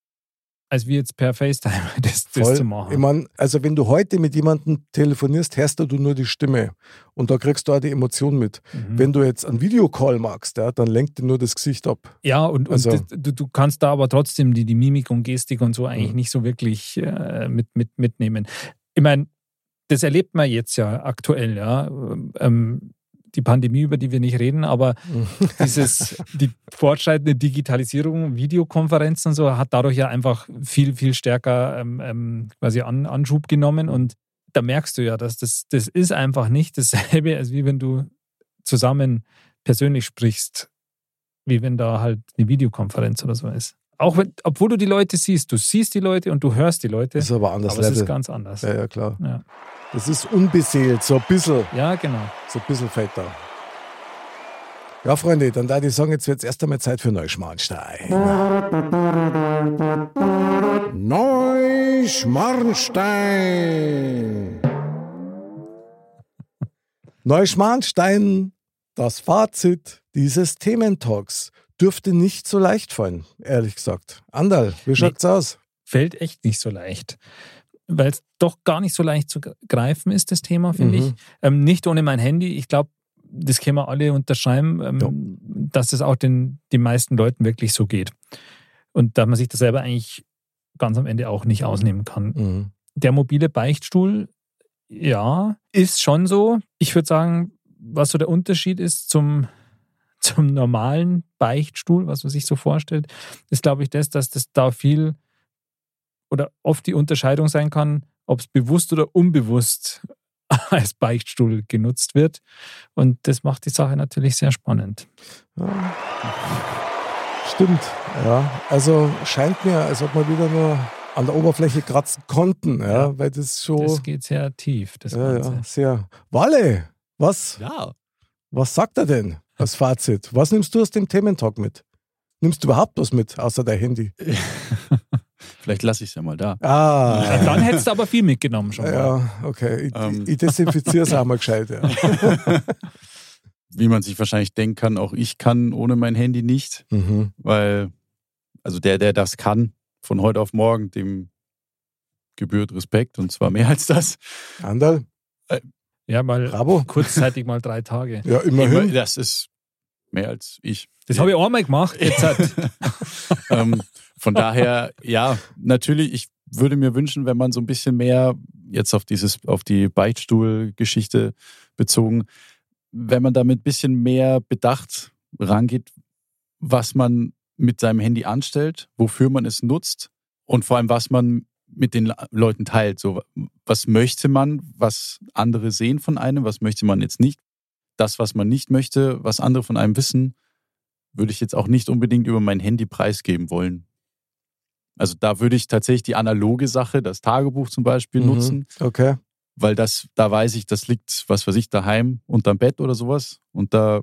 als wie jetzt per FaceTime das, das Voll. zu machen. Ich mein, also wenn du heute mit jemandem telefonierst, hörst du nur die Stimme und da kriegst du auch die Emotion mit. Mhm. Wenn du jetzt einen Videocall magst, ja, dann lenkt dir nur das Gesicht ab. Ja, und, und Also- das, du, du kannst da aber trotzdem die, die Mimik und Gestik und so eigentlich Mhm. nicht so wirklich äh, mit, mit, mitnehmen. Ich meine, das erlebt man jetzt ja aktuell, ja. Ähm, die Pandemie, über die wir nicht reden, aber dieses, die fortschreitende Digitalisierung, Videokonferenzen und so, hat dadurch ja einfach viel, viel stärker ähm, ähm, quasi An, Anschub genommen. Und da merkst du ja, dass das, das ist einfach nicht dasselbe, als wie wenn du zusammen persönlich sprichst, wie wenn da halt eine Videokonferenz oder so ist. Auch wenn, obwohl du die Leute siehst, du siehst die Leute und du hörst die Leute, Das ist aber anders aber es ist Level. ganz anders. Ja, ja, klar. Ja. Das ist unbeseelt, so ein bisschen. Ja, genau. So ein bisschen fällt da. Ja, Freunde, dann da ich sagen, jetzt wird es erst einmal Zeit für Neuschmarnstein. Neuschmarnstein. Neuschmarnstein, das Fazit dieses Thementalks dürfte nicht so leicht fallen, ehrlich gesagt. Andal, wie schaut's aus? Fällt echt nicht so leicht. Weil es doch gar nicht so leicht zu greifen ist, das Thema, finde Mhm. ich. Ähm, nicht ohne mein Handy. Ich glaube, das können wir alle unterschreiben, ähm, Ja. dass es auch den, den meisten Leuten wirklich so geht. Und dass man sich das selber eigentlich ganz am Ende auch nicht ausnehmen kann. Mhm. Der mobile Beichtstuhl, ja, ist schon so. Ich würde sagen, was so der Unterschied ist zum, zum normalen Beichtstuhl, was man sich so vorstellt, ist, glaube ich, das, dass das da viel oder oft die Unterscheidung sein kann, ob es bewusst oder unbewusst als Beichtstuhl genutzt wird. Und das macht die Sache natürlich sehr spannend. Ja. Stimmt, ja. Also scheint mir, als ob wir wieder nur an der Oberfläche kratzen konnten, ja, Ja. weil das so. Das geht sehr tief, das ja, Ganze. ja, sehr. Walle, was, Ja. was sagt er denn als Fazit? Was nimmst du aus dem Thementalk mit? Nimmst du überhaupt was mit, außer dein Handy? Vielleicht lasse ich es ja mal da. Ah. Ja, Dann hättest du aber viel mitgenommen schon. mal. Ja, okay. Ich, Ähm. ich desinfiziere es auch mal gescheit. Ja. Wie man sich wahrscheinlich denken kann, auch ich kann ohne mein Handy nicht, Mhm. weil, also der, der das kann, von heute auf morgen, dem gebührt Respekt und zwar mehr als das. Andal, Ja, mal bravo. kurzzeitig mal drei Tage. Ja, Immer, immerhin. das ist mehr als ich. Das habe ich auch mal gemacht. Jetzt hat, ähm, von daher, ja, natürlich, ich würde mir wünschen, wenn man so ein bisschen mehr jetzt auf dieses, auf die Beichtstuhl-Geschichte bezogen, wenn man damit ein bisschen mehr bedacht rangeht, was man mit seinem Handy anstellt, wofür man es nutzt und vor allem, was man mit den Leuten teilt. So, was möchte man, was andere sehen von einem, was möchte man jetzt nicht. Das, was man nicht möchte, was andere von einem wissen, würde ich jetzt auch nicht unbedingt über mein Handy preisgeben wollen. Also da würde ich tatsächlich die analoge Sache, das Tagebuch zum Beispiel, Mhm. nutzen, Okay. weil das, da weiß ich, das liegt, was weiß ich, daheim unterm Bett oder sowas und da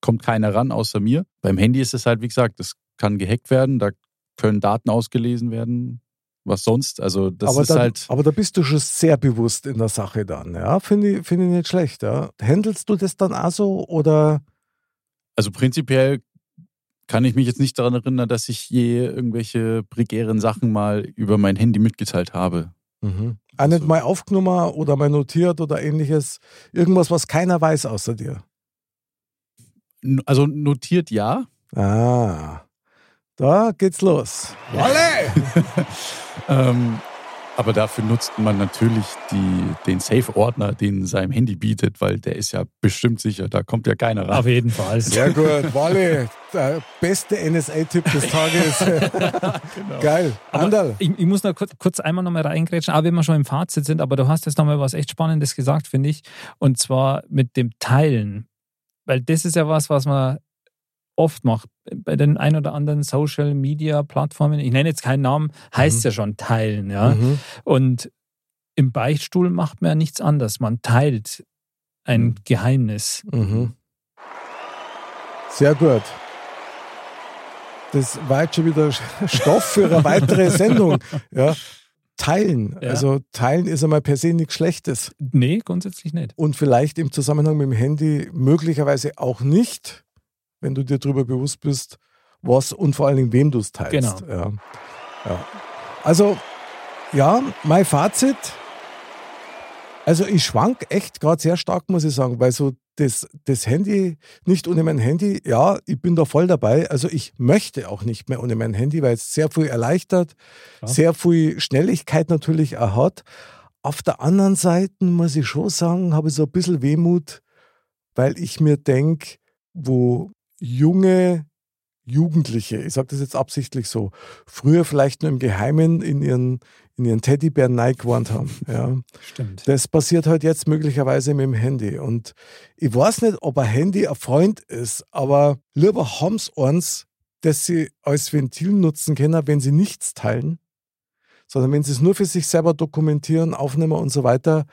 kommt keiner ran außer mir. Beim Handy ist es halt, wie gesagt, das kann gehackt werden, da können Daten ausgelesen werden, was sonst. Also das aber, ist da, halt, aber da bist du schon sehr bewusst in der Sache dann. Ja, finde ich, finde ich nicht schlecht. Ja. Handelst du das dann auch so oder? also prinzipiell kann ich mich jetzt nicht daran erinnern, dass ich je irgendwelche prekären Sachen mal über mein Handy mitgeteilt habe. Mhm. Auch nicht Also- mal aufgenommen oder mal notiert oder ähnliches. Irgendwas, was keiner weiß außer dir. Also notiert ja, Ah, da geht's los. Ähm, aber dafür nutzt man natürlich die, den Safe-Ordner, den seinem Handy bietet, weil der ist ja bestimmt sicher, da kommt ja keiner ran. auf jeden Fall. Sehr gut, Walle, der beste NSA-Tipp des Tages. Geil. Aber Andal. Ich, ich muss noch kurz, kurz einmal noch mal reingrätschen, auch wenn wir schon im Fazit sind, aber du hast jetzt noch mal was echt Spannendes gesagt, finde ich. Und zwar mit dem Teilen. Weil das ist ja was, was man oft macht. Bei den ein oder anderen Social Media Plattformen, ich nenne jetzt keinen Namen, heißt Mhm. ja schon teilen, ja. Mhm. Und im Beichtstuhl macht man ja nichts anderes. Man teilt ein Geheimnis. Mhm. Sehr gut. Das war jetzt schon wieder Stoff für eine weitere Sendung. Ja. Teilen. Ja. Also teilen ist einmal per se nichts Schlechtes. Nee, grundsätzlich nicht. Und vielleicht im Zusammenhang mit dem Handy möglicherweise auch nicht, wenn du dir darüber bewusst bist, was und vor allen Dingen wem du es teilst. Genau. Ja. Ja. Also, ja, mein Fazit. Also ich schwank echt gerade sehr stark, muss ich sagen, weil so das, das Handy, nicht ohne mein Handy, ja, ich bin da voll dabei. Also ich möchte auch nicht mehr ohne mein Handy, weil es sehr viel erleichtert, Ja. sehr viel Schnelligkeit natürlich auch hat. Auf der anderen Seite muss ich schon sagen, habe ich so ein bisschen Wehmut, weil ich mir denke, wo junge Jugendliche, ich sage das jetzt absichtlich so, früher vielleicht nur im Geheimen in ihren, in ihren Teddybären neigewarnt haben. Ja. Stimmt. Das passiert halt jetzt möglicherweise mit dem Handy. Und ich weiß nicht, ob ein Handy ein Freund ist, aber lieber haben sie eins, das sie als Ventil nutzen können, wenn sie nichts teilen, sondern wenn sie es nur für sich selber dokumentieren, aufnehmen und so weiter,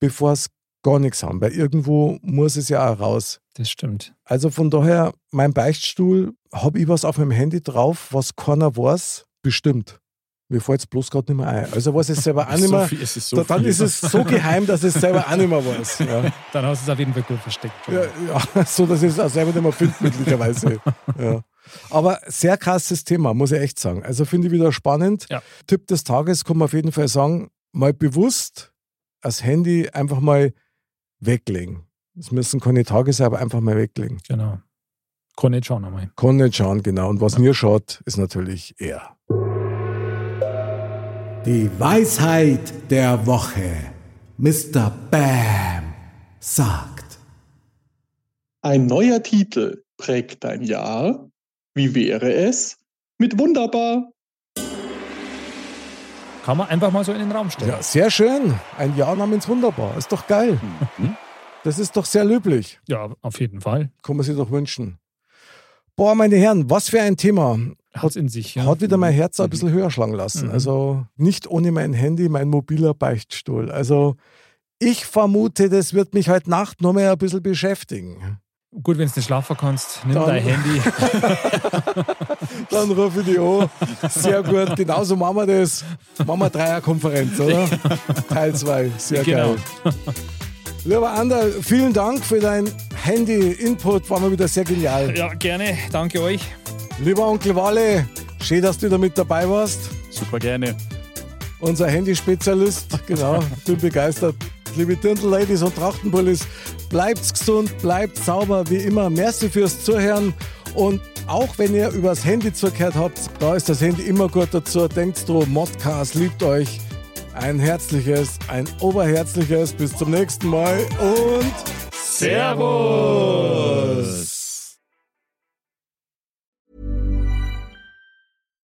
bevor es gar nichts haben. Weil irgendwo muss es ja auch raus. Das stimmt. Also von daher, mein Beichtstuhl, habe ich was auf meinem Handy drauf, was keiner weiß, bestimmt. Mir fällt es bloß gerade nicht mehr ein. Also weiß ich selber auch nicht mehr. viel, es ist so Da- dann viel. ist es so geheim, dass ich es selber auch nicht mehr weiß. Ja, Dann hast du es auf jeden Fall gut versteckt. ja, ja, so dass ich es auch selber nicht mehr finde, möglicherweise. Ja. Aber sehr krasses Thema, muss ich echt sagen. Also finde ich wieder spannend. Ja. Tipp des Tages kann man auf jeden Fall sagen, mal bewusst das Handy einfach mal weglegen. Es müssen keine Tage sein, aber einfach mal weglegen. Genau. Kann nicht schauen einmal. Kann nicht schauen, genau. Und was mir schaut, ist natürlich er. Die Weisheit der Woche. Mr. Bam sagt. Ein neuer Titel prägt dein Jahr. Wie wäre es mit Wunderbar? Kann man einfach mal so in den Raum stellen. Ja, sehr schön. Ein Jahr namens Wunderbar. Ist doch geil. Das ist doch sehr löblich. Ja, auf jeden Fall. Kann man sich doch wünschen. Boah, meine Herren, was für ein Thema. Hat in sich. Ja. Hat wieder mein Herz ein bisschen höher schlagen lassen. Mhm. Also nicht ohne mein Handy, mein mobiler Beichtstuhl. Also ich vermute, das wird mich heute Nacht noch mehr ein bisschen beschäftigen. Gut, wenn du nicht schlafen kannst, nimm Dann- dein Handy. Dann rufe ich die an. Sehr gut, genauso machen wir das. Machen wir Dreierkonferenz, oder? Teil 2, sehr Genau. geil. Lieber Ander, vielen Dank für dein Handy-Input, war mal wieder sehr genial. Ja, gerne. Danke euch. Lieber Onkel Walle, schön, dass du da mit dabei warst. Super gerne. Unser Handyspezialist, genau, bin begeistert. Liebe Dirndl-Ladies und Trachtenbullis, bleibt gesund, bleibt sauber, wie immer. Merci fürs Zuhören und auch wenn ihr übers Handy zugehört habt, da ist das Handy immer gut dazu. Denkt dran, Modcast liebt euch. Ein herzliches, ein oberherzliches, bis zum nächsten Mal und Servus!